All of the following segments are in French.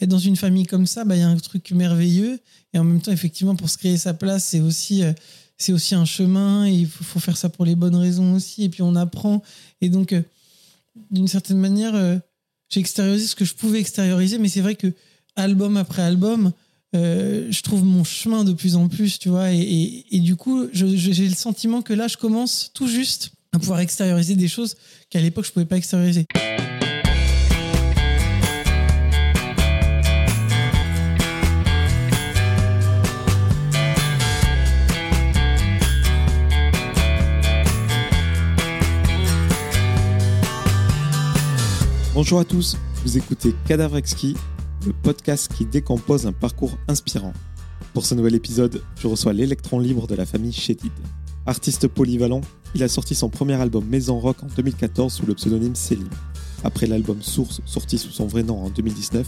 être dans une famille comme ça, bah, il y a un truc merveilleux. Et en même temps, effectivement, pour se créer sa place, c'est aussi, euh, aussi un chemin. Et il faut, faire ça pour les bonnes raisons aussi. Et puis on apprend. Et donc, euh, d'une certaine manière, euh, j'ai extériorisé ce que je pouvais extérioriser. Mais c'est vrai que album après album, euh, je trouve mon chemin de plus en plus, tu vois. Et, et- et du coup, j'ai le sentiment que là, je commence tout juste à pouvoir extérioriser des choses qu'à l'époque, je pouvais pas extérioriser. Bonjour à tous, vous écoutez Cadavre le podcast qui décompose un parcours inspirant. Pour ce nouvel épisode, je reçois l'électron libre de la famille Shedid. Artiste polyvalent, il a sorti son premier album Maison Rock en 2014 sous le pseudonyme Selim. Après l'album Source, sorti sous son vrai nom en 2019,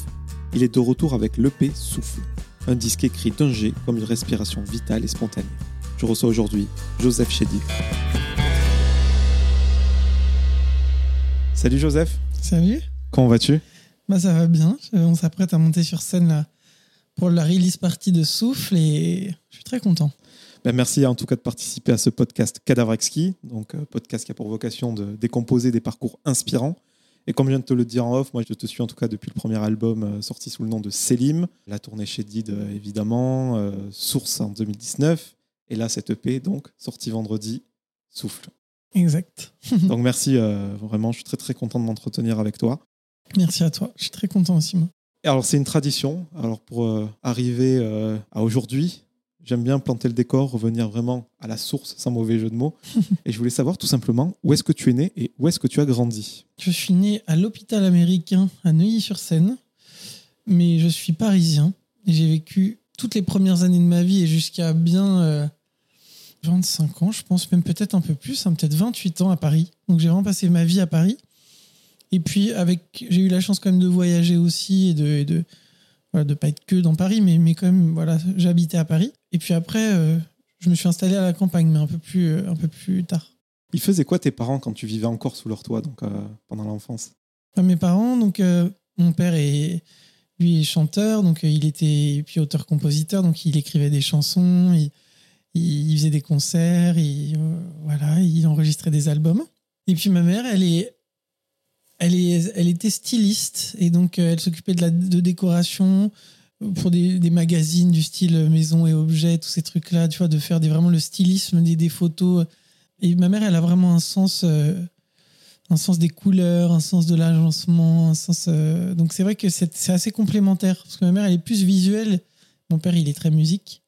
il est de retour avec l'EP Souffle, un disque écrit d'un jet comme une respiration vitale et spontanée. Je reçois aujourd'hui Joseph Shedid. Salut Joseph, Salut comment vas-tu? Bah ça va bien. On s'apprête à monter sur scène là pour la release partie de Souffle et je suis très content. Ben, merci en tout cas de participer à ce podcast Cadavre Exquis, donc euh, podcast qui a pour vocation de décomposer des parcours inspirants. Et comme je viens de te le dire en off, moi je te suis en tout cas depuis le premier album euh, sorti sous le nom de Selim, la tournée chez Did euh, évidemment, euh, Source en 2019, et là cette EP donc sortie vendredi, Souffle. Exact. Donc merci euh, vraiment, je suis très très content de m'entretenir avec toi. Merci à toi. Je suis très content aussi moi. Et alors c'est une tradition, alors pour euh, arriver euh, à aujourd'hui, j'aime bien planter le décor, revenir vraiment à la source sans mauvais jeu de mots. et je voulais savoir tout simplement où est-ce que tu es né et où est-ce que tu as grandi? Je suis né à l'hôpital américain à Neuilly-sur-Seine, mais je suis parisien et j'ai vécu toutes les premières années de ma vie et jusqu'à bien 25 ans, je pense, même peut-être un peu plus, hein, peut-être 28 ans à Paris. Donc j'ai vraiment passé ma vie à Paris. Et puis avec, j'ai eu la chance quand même de voyager aussi et de, et de voilà, de pas être que dans Paris, mais, mais quand même, voilà, j'habitais à Paris. Et puis après, euh, je me suis installé à la campagne, mais un peu plus, euh, un peu plus tard. Ils faisaient quoi tes parents quand tu vivais encore sous leur toit, donc euh, pendant l'enfance? Enfin, mes parents, donc mon père est lui est chanteur, donc il était et puis auteur-compositeur, donc il écrivait des chansons, il, il faisait des concerts, il, euh, voilà, il enregistrait des albums. Et puis ma mère, elle est elle est elle était styliste et donc euh, elle s'occupait de de décoration pour des, magazines du style maison et objets, tous ces trucs là, tu vois, de faire des, vraiment le stylisme des, des photos. Et ma mère, elle a vraiment un sens euh, un sens des couleurs, un sens de l'agencement, un sens. Donc c'est vrai que c'est assez complémentaire parce que ma mère elle est plus visuelle, mon père il est très musique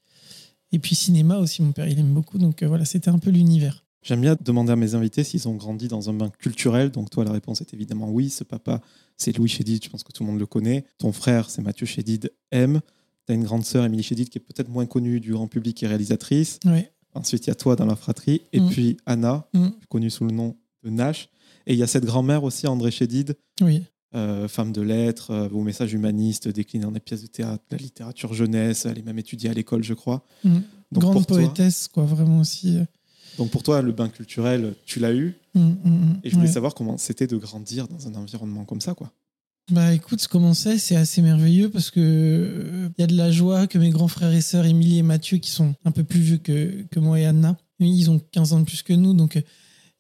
et puis cinéma aussi. Mon père il aime beaucoup donc euh, voilà c'était un peu l'univers. J'aime bien demander à mes invités s'ils ont grandi dans un bain culturel. Donc toi, la réponse est évidemment oui. Ce papa, c'est Louis Chédid, je pense que tout le monde le connaît. Ton frère, c'est Mathieu Chédid, M. Tu as une grande sœur, Émilie Chédid, qui est peut-être moins connue du grand public et réalisatrice. Ouais. Ensuite, il y a toi dans la fratrie. Et Mm. puis Anna, Mm. connue sous le nom de Nash. Et il y a cette grand-mère aussi, André Chédid, Oui. Euh, femme de lettres, euh, au message humaniste, décliné dans des pièces de théâtre, la littérature jeunesse. Elle est même étudiée à l'école, je crois. Mm. Donc Grande pour, toi, poétesse quoi vraiment aussi. euh. donc pour toi, le bain culturel, tu l'as eu. Mm, mm. Et je voulais Ouais. savoir comment c'était de grandir dans un environnement comme ça, quoi. Bah écoute, comment c'est C'est assez merveilleux parce que euh, il y a de la joie que mes grands frères et sœurs, Émilie et Mathieu, qui sont un peu plus vieux que, que moi et Anna, ils ont 15 ans de plus que nous, donc euh,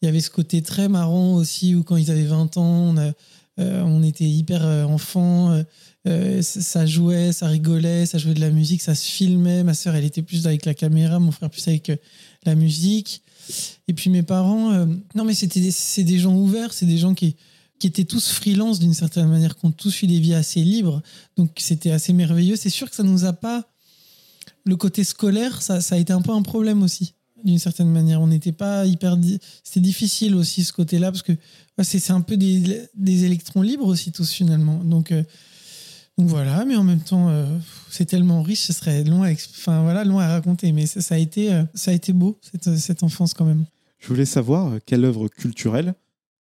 il y avait ce côté très marrant aussi où quand ils avaient 20 ans, on, a- euh, on était hyper euh, enfants, euh, euh, ça jouait, ça rigolait, ça jouait de la musique, ça se filmait. Ma sœur, elle était plus avec la caméra, mon frère plus avec euh, la musique. Et puis mes parents, euh, non mais c'était c'est des gens ouverts, c'est des gens qui qui étaient tous freelance d'une certaine manière, qui ont tous eu des vies assez libres. Donc c'était assez merveilleux. C'est sûr que ça nous a pas. Le côté scolaire, ça a été un peu un problème aussi, d'une certaine manière. On n'était pas hyper. C'était difficile aussi ce côté-là, parce que c'est un peu des, électrons libres aussi, tous finalement. Donc, euh, voilà, mais en même temps, euh, c'est tellement riche, ce serait long à, enfin, voilà, long à raconter. Mais ça, a, été, euh, ça a été beau, cette, enfance quand même. Je voulais savoir quelle œuvre culturelle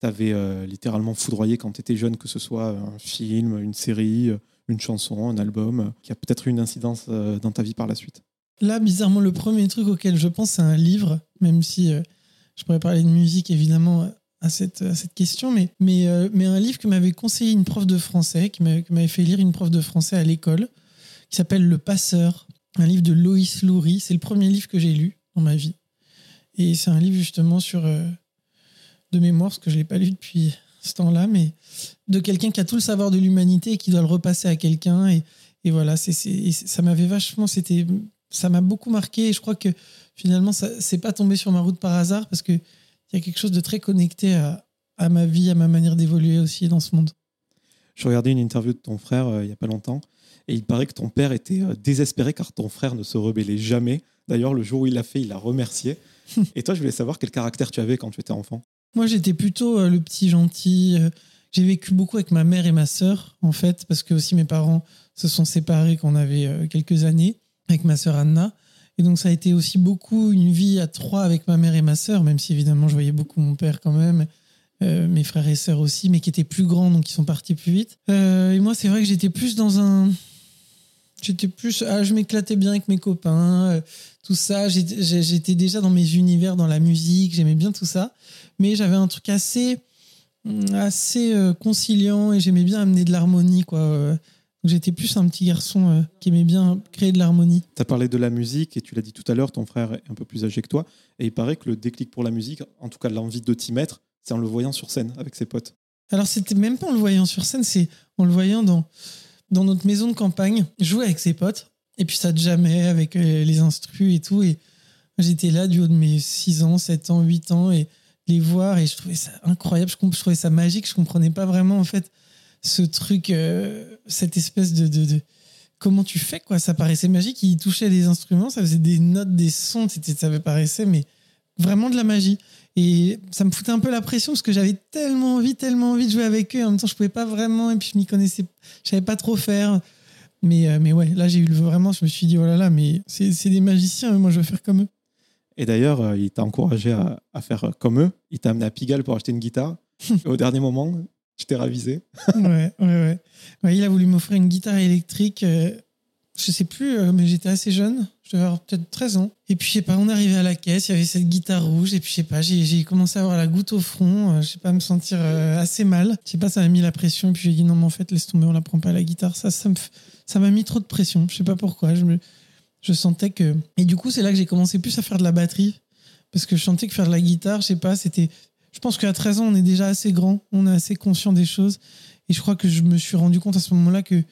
t'avais littéralement foudroyé quand t'étais jeune, que ce soit un film, une série, une chanson, un album, qui a peut-être eu une incidence dans ta vie par la suite? Là, bizarrement, le premier truc auquel je pense, c'est un livre, même si euh, je pourrais parler de musique, évidemment, à cette, question, mais, mais, euh, mais un livre que m'avait conseillé une prof de français, qui m'avait fait lire une prof de français à l'école, qui s'appelle Le Passeur, un livre de Loïs Loury. C'est le premier livre que j'ai lu dans ma vie. Et c'est un livre justement sur, euh, de mémoire, parce que je ne l'ai pas lu depuis ce temps-là, mais de quelqu'un qui a tout le savoir de l'humanité et qui doit le repasser à quelqu'un. Et, voilà, ça m'avait vachement, ça m'a beaucoup marqué. Et je crois que finalement, ça c'est pas tombé sur ma route par hasard parce que il y a quelque chose de très connecté à, à ma vie, à ma manière d'évoluer aussi dans ce monde. Je regardais une interview de ton frère euh, il n'y a pas longtemps et il paraît que ton père était euh, désespéré car ton frère ne se rebellait jamais. D'ailleurs, le jour où il l'a fait, il l'a remercié. et toi, je voulais savoir quel caractère tu avais quand tu étais enfant. Moi, j'étais plutôt euh, le petit gentil. J'ai vécu beaucoup avec ma mère et ma sœur, en fait, parce que aussi mes parents se sont séparés quand on avait quelques années, avec ma sœur Anna. Et donc, ça a été aussi beaucoup une vie à trois avec ma mère et ma sœur, même si évidemment, je voyais beaucoup mon père quand même, euh, mes frères et sœurs aussi, mais qui étaient plus grands, donc qui sont partis plus vite. Euh, et moi, c'est vrai que j'étais plus dans un. J'étais plus. Ah, je m'éclatais bien avec mes copains, euh, tout ça. J'étais déjà dans mes univers, dans la musique, j'aimais bien tout ça mais j'avais un truc assez assez conciliant et j'aimais bien amener de l'harmonie quoi j'étais plus un petit garçon euh, qui aimait bien créer de l'harmonie. Tu as parlé de la musique et tu l'as dit tout à l'heure, ton frère est un peu plus âgé que toi. Et il paraît que le déclic pour la musique, en tout cas l'envie de t'y mettre, c'est en le voyant sur scène avec ses potes. alors c'était même pas en le voyant sur scène c'est en le voyant dans dans notre maison de campagne jouer avec ses potes. Et puis ça jamais avec euh, les instrus et tout. Et j'étais là du haut de mes 6 ans 7 ans 8 ans et les voir et je trouvais ça incroyable. Je, je trouvais ça magique. Je comprenais pas vraiment en fait ce truc euh, cette espèce de, de, de- comment tu fais quoi? Ça paraissait magique. Il touchait des instruments ça faisait des notes des sons ça me paraissait mais vraiment de la magie. Et ça me foutait un peu la pression parce que j'avais tellement envie tellement envie de jouer avec eux. En même temps je pouvais pas vraiment et puis je m'y connaissais je savais pas trop faire. Mais euh, mais ouais là j'ai eu le vraiment je me suis dit oh là là mais c'est des magiciens moi je veux faire comme eux. Et d'ailleurs, euh, il t'a encouragé à, à faire comme eux. Il t'a amené à Pigalle pour acheter une guitare. Au dernier moment, t'es ravisé. ouais, ouais, ouais. Il a voulu m'offrir une guitare électrique. euh, je sais plus, euh, mais j'étais assez jeune. Je devais avoir peut-être 13 ans. Et puis, je sais pas, on arrivé à la caisse, il y avait cette guitare rouge. Et puis, je sais pas, j'ai commencé à avoir la goutte au front. euh, je sais pas, me sentir euh, assez mal. Je sais pas, ça m'a mis la pression. Et puis, j'ai dit non, mais en fait, laisse tomber, on la prend pas la guitare. Ça, ça f- ça m'a mis trop de pression. Je sais pas pourquoi. Je, me, je sentais que. Et du coup, c'est là que j'ai commencé plus à faire de la batterie. Parce que je sentais que faire de la guitare, je sais pas, c'était. Je pense qu'à 13 ans, on est déjà assez grand, on est assez conscient des choses. Et je crois que je me suis rendu compte à ce moment-là que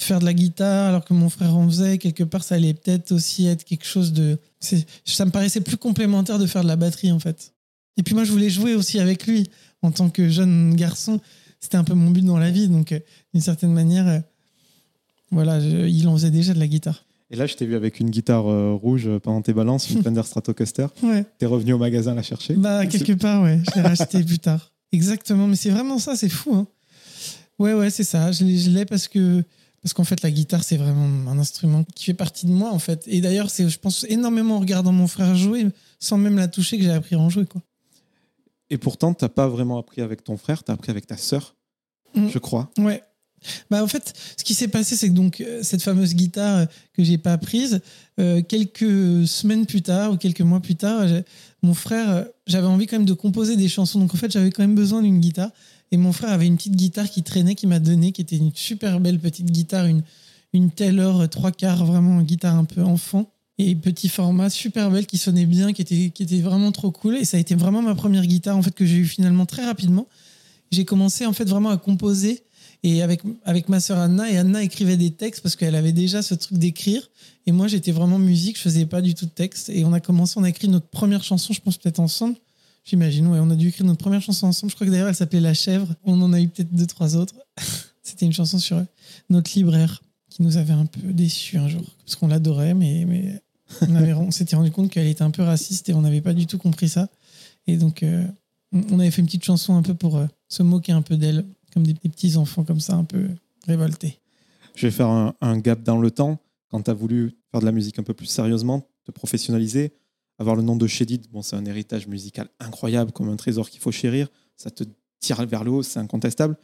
faire de la guitare, alors que mon frère en faisait, quelque part, ça allait peut-être aussi être quelque chose de. Ça me paraissait plus complémentaire de faire de la batterie, en fait. Et puis moi, je voulais jouer aussi avec lui. En tant que jeune garçon, c'était un peu mon but dans la vie. Donc, euh, d'une certaine manière, euh, voilà, il en faisait déjà de la guitare. Et là, je t'ai vu avec une guitare euh, rouge pendant tes balances, une Fender Stratocaster. Ouais. T'es revenu au magasin la chercher. Bah, quelque part, ouais. Je l'ai racheté plus tard. Exactement. Mais c'est vraiment ça, c'est fou. Hein. Ouais, ouais, c'est ça. Je l'ai- parce que. Parce qu'en fait, la guitare, c'est vraiment un instrument qui fait partie de moi, en fait. Et d'ailleurs, c'est, je pense, énormément en regardant mon frère jouer, sans même la toucher, que j'ai appris à en jouer, quoi. Et pourtant, t'as pas vraiment appris avec ton frère, t'as appris avec ta sœur, Mm. je crois. Ouais. Bah, en fait, ce qui s'est passé, c'est que donc, euh, cette fameuse guitare euh, que j'ai pas prise, euh, quelques semaines plus tard ou quelques mois plus tard, mon frère, j'avais envie quand même de composer des chansons. Donc, en fait, j'avais quand même besoin d'une guitare. Et mon frère avait une petite guitare qui traînait, qui m'a donné, qui était une super belle petite guitare, une, une Taylor trois quarts, vraiment une guitare un peu enfant. Et petit format, super belle, qui sonnait bien, qui était, qui était vraiment trop cool. Et ça a été vraiment ma première guitare, en fait, que j'ai eu finalement très rapidement. J'ai commencé, en fait, vraiment à composer et avec, avec ma sœur Anna, et Anna écrivait des textes parce qu'elle avait déjà ce truc d'écrire. Et moi, j'étais vraiment musique, je faisais pas du tout de texte. Et on a commencé, on a écrit notre première chanson, je pense peut-être ensemble. J'imagine, ouais, on a dû écrire notre première chanson ensemble. Je crois que d'ailleurs, elle s'appelait La Chèvre. On en a eu peut-être deux, trois autres. C'était une chanson sur notre libraire qui nous avait un peu déçus un jour. Parce qu'on l'adorait, mais, mais on, on s'était rendu compte qu'elle était un peu raciste et on n'avait pas du tout compris ça. Et donc, euh, on on avait fait une petite chanson un peu pour euh, se moquer un peu d'elle, comme des, petits enfants comme ça, un peu révoltés. Je vais faire un, gap dans le temps. Quand tu as voulu faire de la musique un peu plus sérieusement, te professionnaliser, avoir le nom de Shedid, bon, c'est un héritage musical incroyable, comme un trésor qu'il faut chérir. Ça te tire vers le haut, c'est incontestable.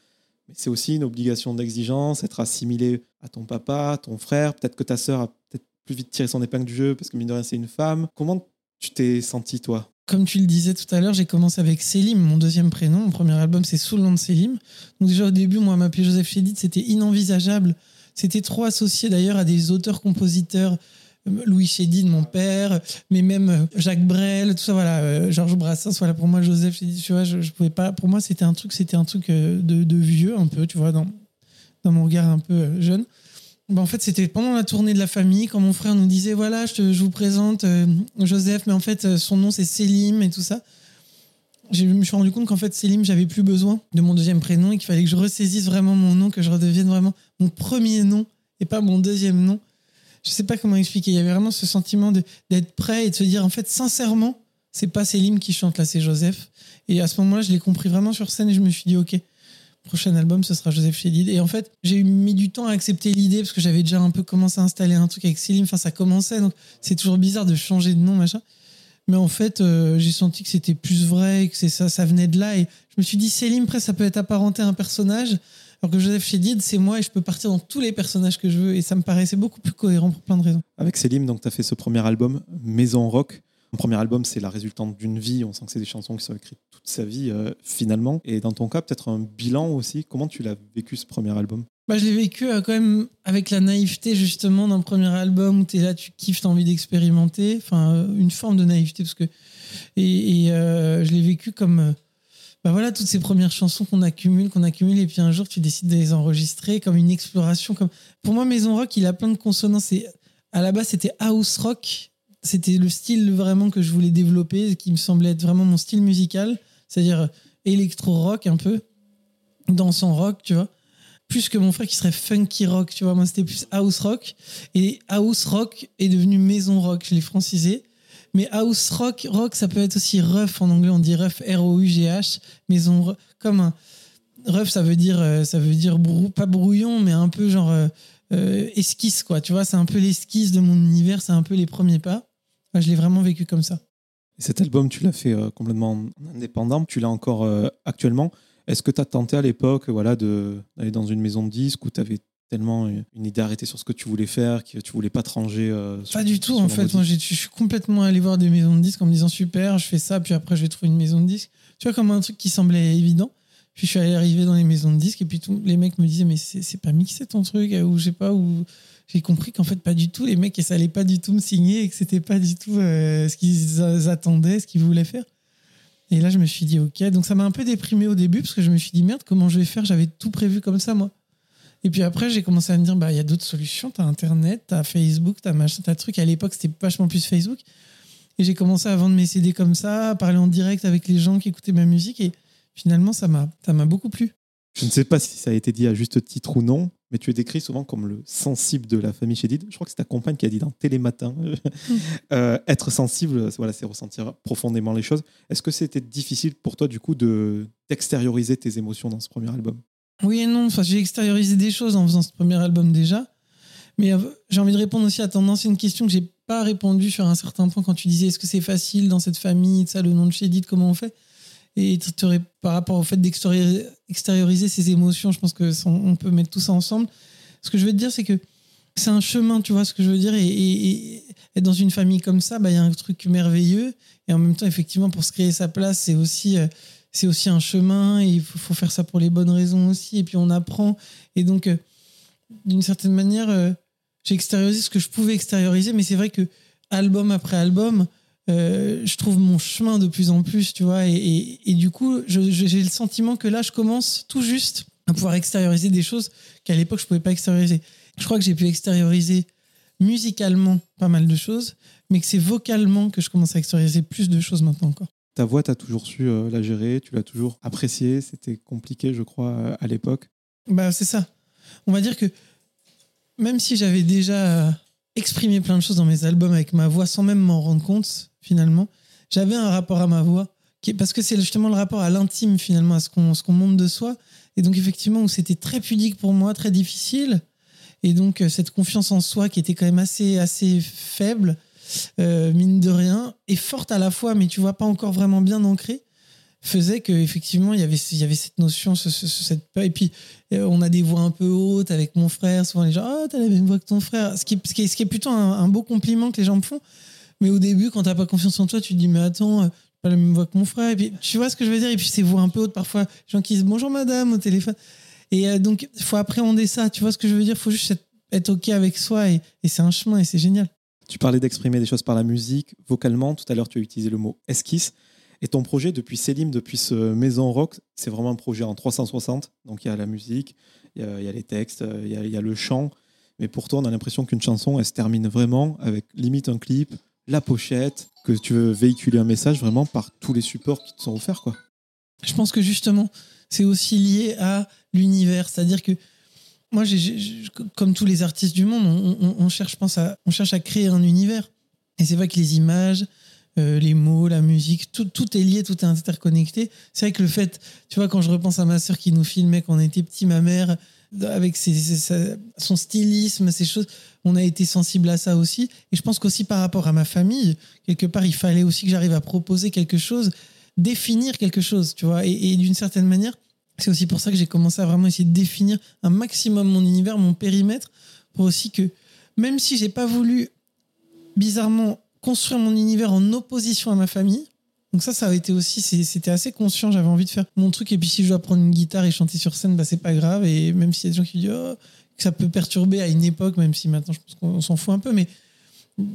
Mais c'est aussi une obligation d'exigence, être assimilé à ton papa, ton frère. Peut-être que ta sœur a peut-être plus vite tiré son épingle du jeu parce que mine de rien, c'est une femme. Comment tu t'es senti, toi? Comme tu le disais tout à l'heure, j'ai commencé avec Selim, mon deuxième prénom. Mon premier album, c'est sous le nom de Selim. Donc déjà au début, moi, m'appeler Joseph Chédid, c'était inenvisageable. C'était trop associé d'ailleurs à des auteurs-compositeurs. Euh, Louis Chédid, mon père, mais même euh, Jacques Brel, tout ça, voilà, euh, Georges Brassens, voilà, pour moi, Joseph Chédid, tu vois, je, je pouvais pas, pour moi, c'était un truc, c'était un truc de, de, vieux, un peu, tu vois, dans, dans mon regard un peu jeune. Bah, en fait, c'était pendant la tournée de la famille, quand mon frère nous disait voilà, je, je vous présente euh, Joseph, mais en fait, euh, son nom c'est Selim et tout ça. Je me suis rendu compte qu'en fait, Selim, j'avais plus besoin de mon deuxième prénom et qu'il fallait que je ressaisisse vraiment mon nom, que je redevienne vraiment mon premier nom et pas mon deuxième nom. Je sais pas comment expliquer. Il y avait vraiment ce sentiment d'être prêt et de se dire en fait, sincèrement, c'est pas Selim qui chante là, c'est Joseph. Et à ce moment-là, je l'ai compris vraiment sur scène et je me suis dit ok prochain album, ce sera Joseph Chédid. Et en fait, j'ai mis du temps à accepter l'idée parce que j'avais déjà un peu commencé à installer un truc avec Céline. Enfin, ça commençait, donc c'est toujours bizarre de changer de nom, machin. Mais en fait, euh, j'ai senti que c'était plus vrai, que c'est ça, ça venait de là. Et je me suis dit, Céline, après, ça peut être apparenté à un personnage. Alors que Joseph Chédid, c'est moi et je peux partir dans tous les personnages que je veux. Et ça me paraissait beaucoup plus cohérent pour plein de raisons. Avec Céline, donc, tu as fait ce premier album, Maison Rock. Premier album, c'est la résultante d'une vie. On sent que c'est des chansons qui sont écrites toute sa vie, euh, finalement. Et dans ton cas, peut-être un bilan aussi. Comment tu l'as vécu, ce premier album? Bah, Je l'ai vécu euh, quand même avec la naïveté, justement, d'un premier album où tu es là, tu kiffes, tu as envie d'expérimenter. Enfin, euh, une forme de naïveté. Parce que... Et, je l'ai vécu comme. bah voilà, toutes ces premières chansons qu'on accumule, qu'on accumule, et puis un jour, tu décides de les enregistrer comme une exploration. Comme... Pour moi, Maison Rock, il a plein de consonances. Et à la base, c'était house rock c'était le style vraiment que je voulais développer, qui me semblait être vraiment mon style musical, c'est-à-dire électro-rock un peu, dansant rock, tu vois. Plus que mon frère qui serait funky rock, tu vois. Moi, c'était plus house rock. Et house rock est devenu maison rock, je l'ai francisé. Mais house rock, rock, ça peut être aussi rough en anglais, on dit rough, R-O-U-G-H, maison comme un. Rough, ça veut dire, euh, ça veut dire pas brouillon, mais un peu genre euh, euh, esquisse, quoi. Tu vois, c'est un peu l'esquisse de mon univers, c'est un peu les premiers pas je l'ai vraiment vécu comme ça. cet album, tu l'as fait euh, complètement indépendant, tu l'as encore euh, actuellement. Est-ce que tu as tenté à l'époque voilà, d'aller dans une maison de disques où tu avais tellement une idée arrêtée sur ce que tu voulais faire, que tu voulais pas te ranger euh, Pas du tout, en fait. Moi, je suis complètement allé voir des maisons de disques en me disant super, je fais ça, puis après, je vais trouver une maison de disques. Tu vois, comme un truc qui semblait évident. Puis je suis allé arriver dans les maisons de disques, et puis tous les mecs me disaient, mais c'est pas mixé ton truc, ou je sais pas, ou j'ai compris qu'en fait, pas du tout, les mecs, ça allait pas du tout me signer et que c'était pas du tout euh, ce qu'ils attendaient, ce qu'ils voulaient faire. Et là, je me suis dit, ok. Donc, ça m'a un peu déprimé au début parce que je me suis dit, merde, comment je vais faire? J'avais tout prévu comme ça, moi. Et puis après, j'ai commencé à me dire, bah, il y a d'autres solutions. T'as Internet, t'as Facebook, t'as machin, t'as truc. À l'époque, c'était vachement plus Facebook. Et j'ai commencé à vendre mes CD comme ça, à parler en direct avec les gens qui écoutaient ma musique. Et finalement, ça m'a beaucoup plu. Je ne sais pas si ça a été dit à juste titre ou non, mais tu es décrit souvent comme le sensible de la famille Chédid. Je crois que c'est ta compagne qui a dit dans Télématin. euh, être sensible, voilà, c'est ressentir profondément les choses. Est-ce que c'était difficile pour toi, du coup, de, d'extérioriser tes émotions dans ce premier album? Oui et non. Enfin, j'ai extériorisé des choses en faisant ce premier album déjà. Mais euh, j'ai envie de répondre aussi à ton ancienne question que j'ai pas répondu sur un certain point quand tu disais est-ce que c'est facile dans cette famille, ça, le nom de Chédid, comment on fait? Et par rapport au fait d'extérioriser ses émotions, je pense que on peut mettre tout ça ensemble. Ce que je veux te dire, c'est que c'est un chemin, tu vois ce que je veux dire. Et, être dans une famille comme ça, bah, il y a un truc merveilleux. Et en même temps, effectivement, pour se créer sa place, c'est aussi, euh, c'est aussi un chemin. Et il faut, faire ça pour les bonnes raisons aussi. Et puis on apprend. Et donc, euh, d'une certaine manière, euh, j'ai extériorisé ce que je pouvais extérioriser. Mais c'est vrai que album après album, euh, je trouve mon chemin de plus en plus, tu vois, et, du coup, j'ai le sentiment que là, je commence tout juste à pouvoir extérioriser des choses qu'à l'époque, je pouvais pas extérioriser. Je crois que j'ai pu extérioriser musicalement pas mal de choses, mais que c'est vocalement que je commence à extérioriser plus de choses maintenant encore. Ta voix, tu as toujours su euh, la gérer, tu l'as toujours appréciée, c'était compliqué, je crois, euh, à l'époque. Bah, c'est ça. On va dire que même si j'avais déjà exprimé plein de choses dans mes albums avec ma voix sans même m'en rendre compte, finalement. J'avais un rapport à ma voix, parce que c'est justement le rapport à l'intime, finalement, à ce qu'on qu'on montre de soi. Et donc, effectivement, c'était très pudique pour moi, très difficile. Et donc, euh, cette confiance en soi qui était quand même assez, assez faible, euh, mine de rien, et forte à la fois, mais tu vois, pas encore vraiment bien ancrée, faisait qu'effectivement, il y avait, il y avait cette notion, ce, cette peur. Et puis, euh, on a des voix un peu hautes avec mon frère. Souvent, les gens, oh, t'as la même voix que ton frère. Ce qui, ce qui, est, ce qui est plutôt un, beau compliment que les gens me font. Mais au début, quand t'as pas confiance en toi, tu te dis, mais attends, euh, pas la même voix que mon frère. Et puis, tu vois ce que je veux dire? Et puis, ces voix un peu hautes, parfois, les gens qui disent bonjour madame au téléphone. Et euh, donc, il faut appréhender ça. Tu vois ce que je veux dire? Il faut juste être, être OK avec soi. Et, et c'est un chemin et c'est génial. Tu parlais d'exprimer des choses par la musique, vocalement. Tout à l'heure, tu as utilisé le mot esquisse. Et ton projet depuis Selim, depuis ce Maison Rock, c'est vraiment un projet en 360. Donc il y a la musique, il y a, les textes, il y a, le chant. Mais pour toi, on a l'impression qu'une chanson, elle se termine vraiment avec limite un clip, la pochette, que tu veux véhiculer un message vraiment par tous les supports qui te sont offerts. Quoi. Je pense que justement, c'est aussi lié à l'univers. C'est-à-dire que moi, comme tous les artistes du monde, on, cherche, pense on cherche à créer un univers. Et c'est vrai que les images, euh, les mots, la musique, tout, tout est lié, tout est interconnecté. C'est vrai que le fait, tu vois, quand je repense à ma sœur qui nous filmait quand on était petit, ma mère, avec son stylisme, ces choses, on a été sensible à ça aussi. Et je pense qu'aussi par rapport à ma famille, quelque part, il fallait aussi que j'arrive à proposer quelque chose, définir quelque chose, tu vois. Et, et d'une certaine manière, c'est aussi pour ça que j'ai commencé à vraiment essayer de définir un maximum mon univers, mon périmètre, pour aussi que, même si j'ai pas voulu bizarrement construire mon univers en opposition à ma famille. Donc ça, ça a été aussi, c'était assez conscient. J'avais envie de faire mon truc. Et puis si je dois prendre une guitare et chanter sur scène, bah c'est pas grave. Et même s'il y a des gens qui disent oh, que ça peut perturber à une époque, même si maintenant je pense qu'on s'en fout un peu, mais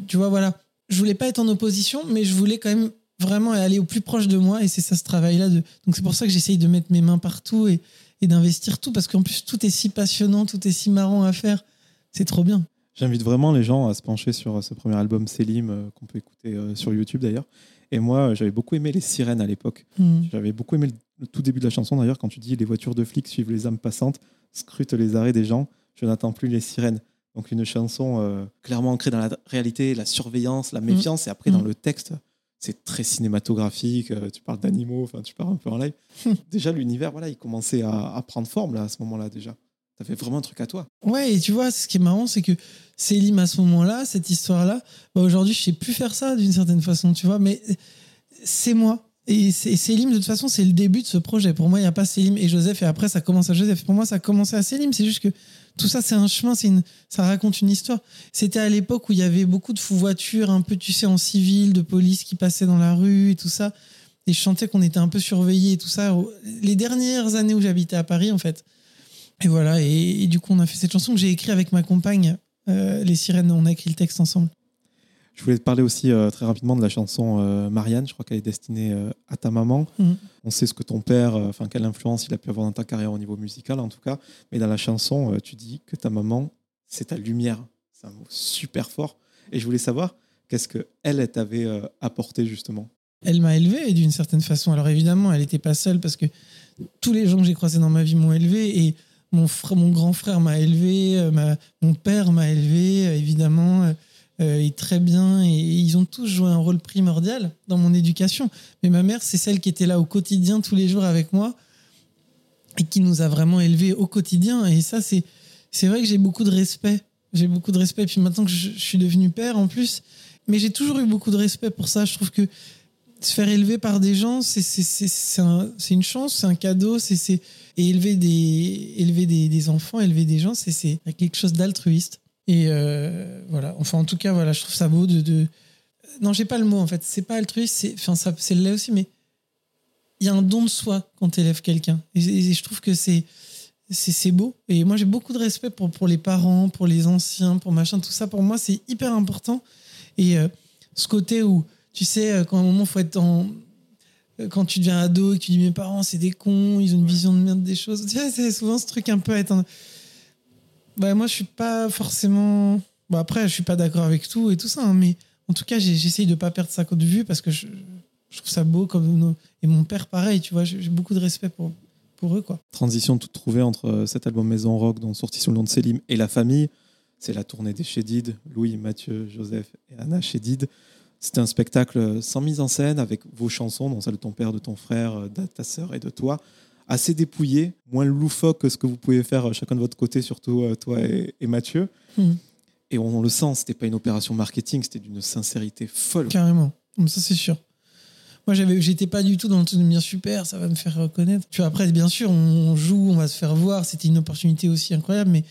tu vois, voilà. Je voulais pas être en opposition, mais je voulais quand même vraiment aller au plus proche de moi. Et c'est ça ce travail-là. Donc c'est pour ça que j'essaye de mettre mes mains partout et d'investir tout, parce qu'en plus tout est si passionnant, tout est si marrant à faire. C'est trop bien. J'invite vraiment les gens à se pencher sur ce premier album Selim, euh, qu'on peut écouter euh, sur YouTube d'ailleurs. Et moi, euh, j'avais beaucoup aimé les sirènes à l'époque. Hmm. J'avais beaucoup aimé le, tout début de la chanson d'ailleurs, quand tu dis les voitures de flics suivent les âmes passantes, scrutent les arrêts des gens, je n'attends plus les sirènes. Donc une chanson euh, clairement ancrée dans la réalité, la surveillance, la méfiance, et après dans Mm. le texte, c'est très cinématographique, euh, tu parles d'animaux, enfin tu parles un peu en live. déjà l'univers, voilà, il commençait à, à prendre forme là, à ce moment-là déjà. Ça fait vraiment un truc à toi. Ouais, et tu vois, ce qui est marrant, c'est que Célim, à ce moment-là, cette histoire-là, bah aujourd'hui, je sais plus faire ça d'une certaine façon, tu vois, mais c'est moi. Et Célim, de toute façon, c'est le début de ce projet. Pour moi, il n'y a pas Célim et Joseph, et après, ça commence à Joseph. Pour moi, ça a commencé à Célim. C'est juste que tout ça, c'est un chemin, une, ça raconte une histoire. C'était à l'époque où il y avait beaucoup de voitures, un peu, tu sais, en civil, de police qui passaient dans la rue et tout ça. Et je sentais qu'on était un peu surveillés et tout ça. Les dernières années où j'habitais à Paris, en fait. Et voilà, et, et du coup, on a fait cette chanson que j'ai écrite avec ma compagne, euh, Les Sirènes. On a écrit le texte ensemble. Je voulais te parler aussi euh, très rapidement de la chanson euh, Marianne, je crois qu'elle est destinée à ta maman. Mhm. On sait ce que ton père, enfin quelle influence il a pu avoir dans ta carrière au niveau musical en tout cas, mais dans la chanson, tu dis que ta maman, c'est ta lumière. C'est un mot super fort. Et je voulais savoir, qu'est-ce que elle elle t'avait apporté justement? Elle m'a élevé d'une certaine façon. Alors évidemment, elle n'était pas seule parce que tous les gens que j'ai croisés dans ma vie m'ont élevé et mon, mon grand frère m'a élevé, euh, ma- mon père m'a élevé, euh, évidemment, euh, et très bien. Et ils ont tous joué un rôle primordial dans mon éducation. Mais ma mère, c'est celle qui était là au quotidien, tous les jours avec moi, et qui nous a vraiment élevés au quotidien. Et ça, c'est c'est vrai que j'ai beaucoup de respect. J'ai beaucoup de respect. Puis maintenant que je, je suis devenu père en plus, mais j'ai toujours eu beaucoup de respect pour ça. Je trouve que se faire élever par des gens, c'est un- une chance, c'est un cadeau. c'est Et élever des, élever des, enfants, élever des gens, c'est- quelque chose d'altruiste. Et euh, voilà. Enfin, en tout cas, voilà, je trouve ça beau de. de... Non, j'ai pas le mot en fait. C'est pas altruiste, c'est enfin, ça- c'est le lait aussi, mais il y a un don de soi quand tu élèves quelqu'un. Et, je trouve que c'est beau. Et moi, j'ai beaucoup de respect pour, pour les parents, pour les anciens, pour machin, tout ça. Pour moi, c'est hyper important. Et euh, ce côté où, tu sais, euh, quand à un moment, faut être en. euh, Quand tu deviens ado et que tu dis mes parents, c'est des cons, ils ont une vision de merde des choses. Tu sais, c'est souvent ce truc un peu à être. en- Ouais, moi, je suis pas forcément. Bon, après, je suis pas d'accord avec tout et tout ça, hein, mais en tout cas, j'essaye de pas perdre ça de vue parce que je, je trouve ça beau. Comme nos- Et mon père, pareil, tu vois, j'ai j'ai beaucoup de respect pour, pour eux, quoi. Transition toute trouvée entre euh, cet album Maison Rock, dont sorti sous le nom de Selim, et La Famille. C'est la tournée des Chédid, Louis, Mathieu, Joseph et Anna Chédid. C'était un spectacle sans mise en scène, avec vos chansons, dont celle de ton père, de ton frère, euh, de ta sœur et de toi. Assez dépouillé, moins loufoque que ce que vous pouvez faire euh, chacun de votre côté, surtout euh, toi et, et Mathieu. Mhm. Et on, le sent, c'était pas une opération marketing, c'était d'une sincérité folle. Carrément. Ça, c'est sûr. Moi, j'étais pas du tout dans le truc de me dire super, ça va me faire reconnaître. Tu vois, après, bien sûr, on joue, on va se faire voir. C'était une opportunité aussi incroyable, mais,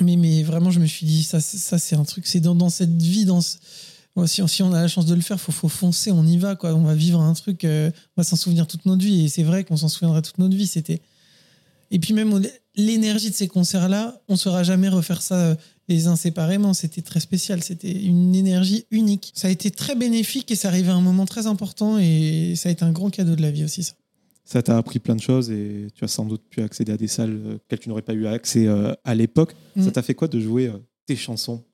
mais, mais vraiment, je me suis dit, ça, c'est- ça c'est un truc, c'est dans, dans cette vie, dans ce- si, si, on a la chance de le faire, faut, faut foncer, on y va, quoi. On va vivre un truc, on va s'en souvenir toute notre vie. Et c'est vrai qu'on s'en souviendra toute notre vie. C'était. Et puis même l'énergie de ces concerts-là, on ne saura jamais refaire ça les uns séparément. C'était très spécial. C'était une énergie unique. Ça a été très bénéfique et ça arrivait à un moment très important et ça a été un grand cadeau de la vie aussi, ça. Ça t'a appris plein de choses et tu as sans doute pu accéder à des salles euh, auxquelles tu n'aurais pas eu accès euh, à l'époque. Mm. Ça t'a fait quoi de jouer euh, tes chansons?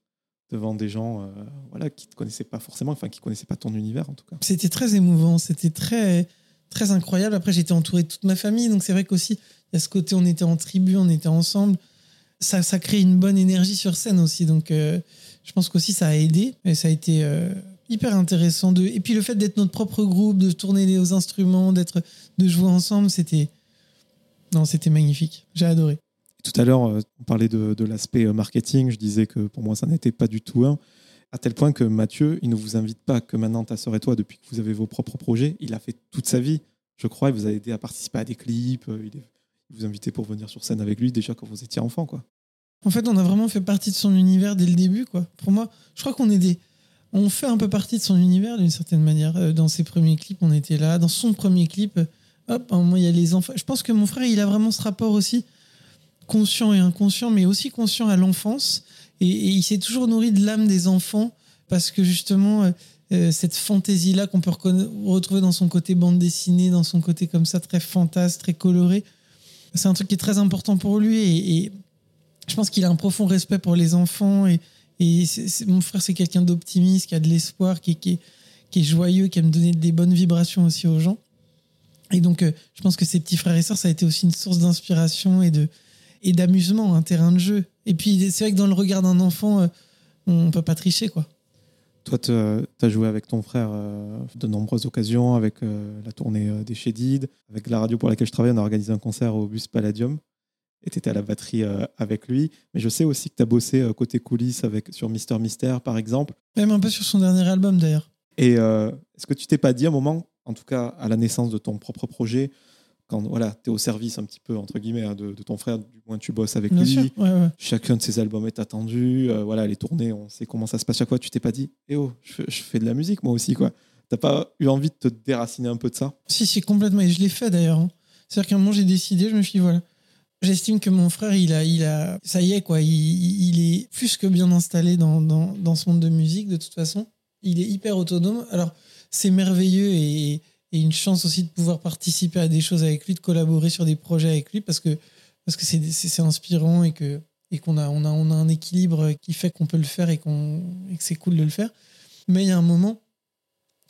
Devant des gens voilà, qui ne te connaissaient pas forcément, enfin qui ne connaissaient pas ton univers en tout cas C'était très émouvant, c'était très, très incroyable. Après, j'étais entouré de toute ma famille, donc c'est vrai qu'aussi, il y a ce côté, on était en tribu, on était ensemble ça, ça crée une bonne énergie sur scène aussi. Donc, euh, je pense qu'aussi ça a aidé et ça a été euh, hyper intéressant. De... Et puis, le fait d'être notre propre groupe, de tourner aux instruments, d'être, de jouer ensemble, c'était. Non, c'était magnifique. J'ai adoré. Tout à l'heure, euh, on parlait de, l'aspect marketing. Je disais que pour moi, ça n'était pas du tout un. À tel point que Mathieu, il ne vous invite pas que maintenant, ta sœur et toi, depuis que vous avez vos propres projets, il a fait toute sa vie. Je crois, il vous a aidé à participer à des clips. Il vous inviter pour venir sur scène avec lui déjà quand vous étiez enfant, quoi. En fait, on a vraiment fait partie de son univers dès le début, quoi. Pour moi, je crois qu'on est. On fait un peu partie de son univers d'une certaine manière. Euh, dans ses premiers clips, on était là. Dans son premier clip, euh, hop, moi, il y a les enfants. Je pense que mon frère, il a vraiment ce rapport aussi conscient et inconscient, mais aussi conscient à l'enfance. Et, il s'est toujours nourri de l'âme des enfants parce que justement, euh, cette fantaisie-là qu'on peut retrouver dans son côté bande dessinée, dans son côté comme ça, très fantasque, très coloré, c'est un truc qui est très important pour lui. et je pense qu'il a un profond respect pour les enfants et, mon frère c'est quelqu'un d'optimiste, qui a de l'espoir, qui, est joyeux, qui aime donner des bonnes vibrations aussi aux gens. Et donc euh, je pense que ses petits frères et sœurs ça a été aussi une source d'inspiration et de et d'amusement, un terrain de jeu. Et puis c'est vrai que dans le regard d'un enfant, euh, on peut pas tricher quoi. Toi, tu as joué avec ton frère euh, de nombreuses occasions, avec la tournée des Chédides, avec la radio pour laquelle je travaille, on a organisé un concert au Bus Palladium et tu étais à la batterie euh, avec lui. Mais je sais aussi que tu as bossé euh, côté coulisses avec, sur Mister Mystère, par exemple. Même un peu sur son dernier album, d'ailleurs. Et euh, est-ce que tu t'es pas dit à un moment, en tout cas à la naissance de ton propre projet, quand voilà, tu es au service un petit peu, entre guillemets, hein, de, ton frère, du moins tu bosses avec lui, chacun de ses albums est attendu, voilà, les tournées, on sait comment ça se passe chaque fois, tu t'es pas dit, eh oh, je, je, fais de la musique moi aussi, quoi. T'as pas eu envie de te déraciner un peu de ça? Si, si, complètement, et je l'ai fait d'ailleurs. Hein. C'est-à-dire qu'à un moment, j'ai décidé, je me suis dit, voilà, J'estime que mon frère, il a, il a, ça y est, quoi. Il, est plus que bien installé dans, dans, dans, ce monde de musique, de toute façon. Il est hyper autonome. Alors, c'est merveilleux et, et, une chance aussi de pouvoir participer à des choses avec lui, de collaborer sur des projets avec lui parce que parce que c'est inspirant et que et qu'on a on a on a un équilibre qui fait qu'on peut le faire et qu'on que c'est cool de le faire. Mais il y a un moment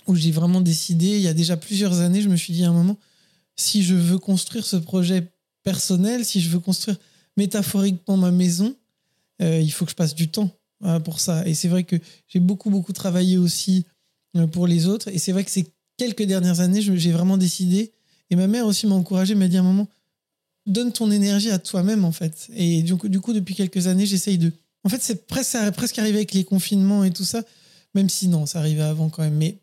où j'ai vraiment décidé, il y a déjà plusieurs années, je me suis dit à un moment, si je veux construire ce projet personnel, si je veux construire métaphoriquement ma maison, euh, il faut que je passe du temps euh, pour ça. Et c'est vrai que j'ai beaucoup, beaucoup travaillé aussi euh, pour les autres. Et c'est vrai que ces quelques dernières années, j'ai vraiment décidé, et ma mère aussi m'a encouragé, m'a dit à un moment, donne ton énergie à toi-même, en fait. Et du coup, du coup depuis quelques années, j'essaye de... En fait, c'est presque, presque arrivé avec les confinements et tout ça, même si non, ça arrivait avant quand même. Mais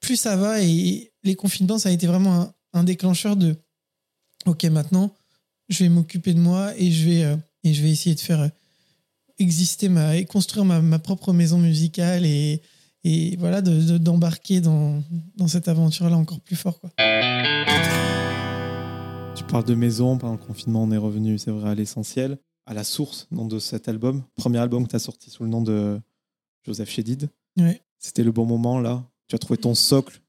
plus ça va, et les confinements, ça a été vraiment un, déclencheur de, OK, maintenant, je vais m'occuper de moi et je vais, euh, et je vais essayer de faire euh, exister ma, et construire ma, ma propre maison musicale et, et voilà, d'embarquer de, dans, dans cette aventure-là encore plus fort. Quoi. Tu parles de maison, pendant le confinement, on est revenu, c'est vrai, à l'essentiel, à la source nom de cet album. Premier album que tu as sorti sous le nom de Joseph Chédid. Ouais. C'était le bon moment, là? Tu as trouvé ton socle?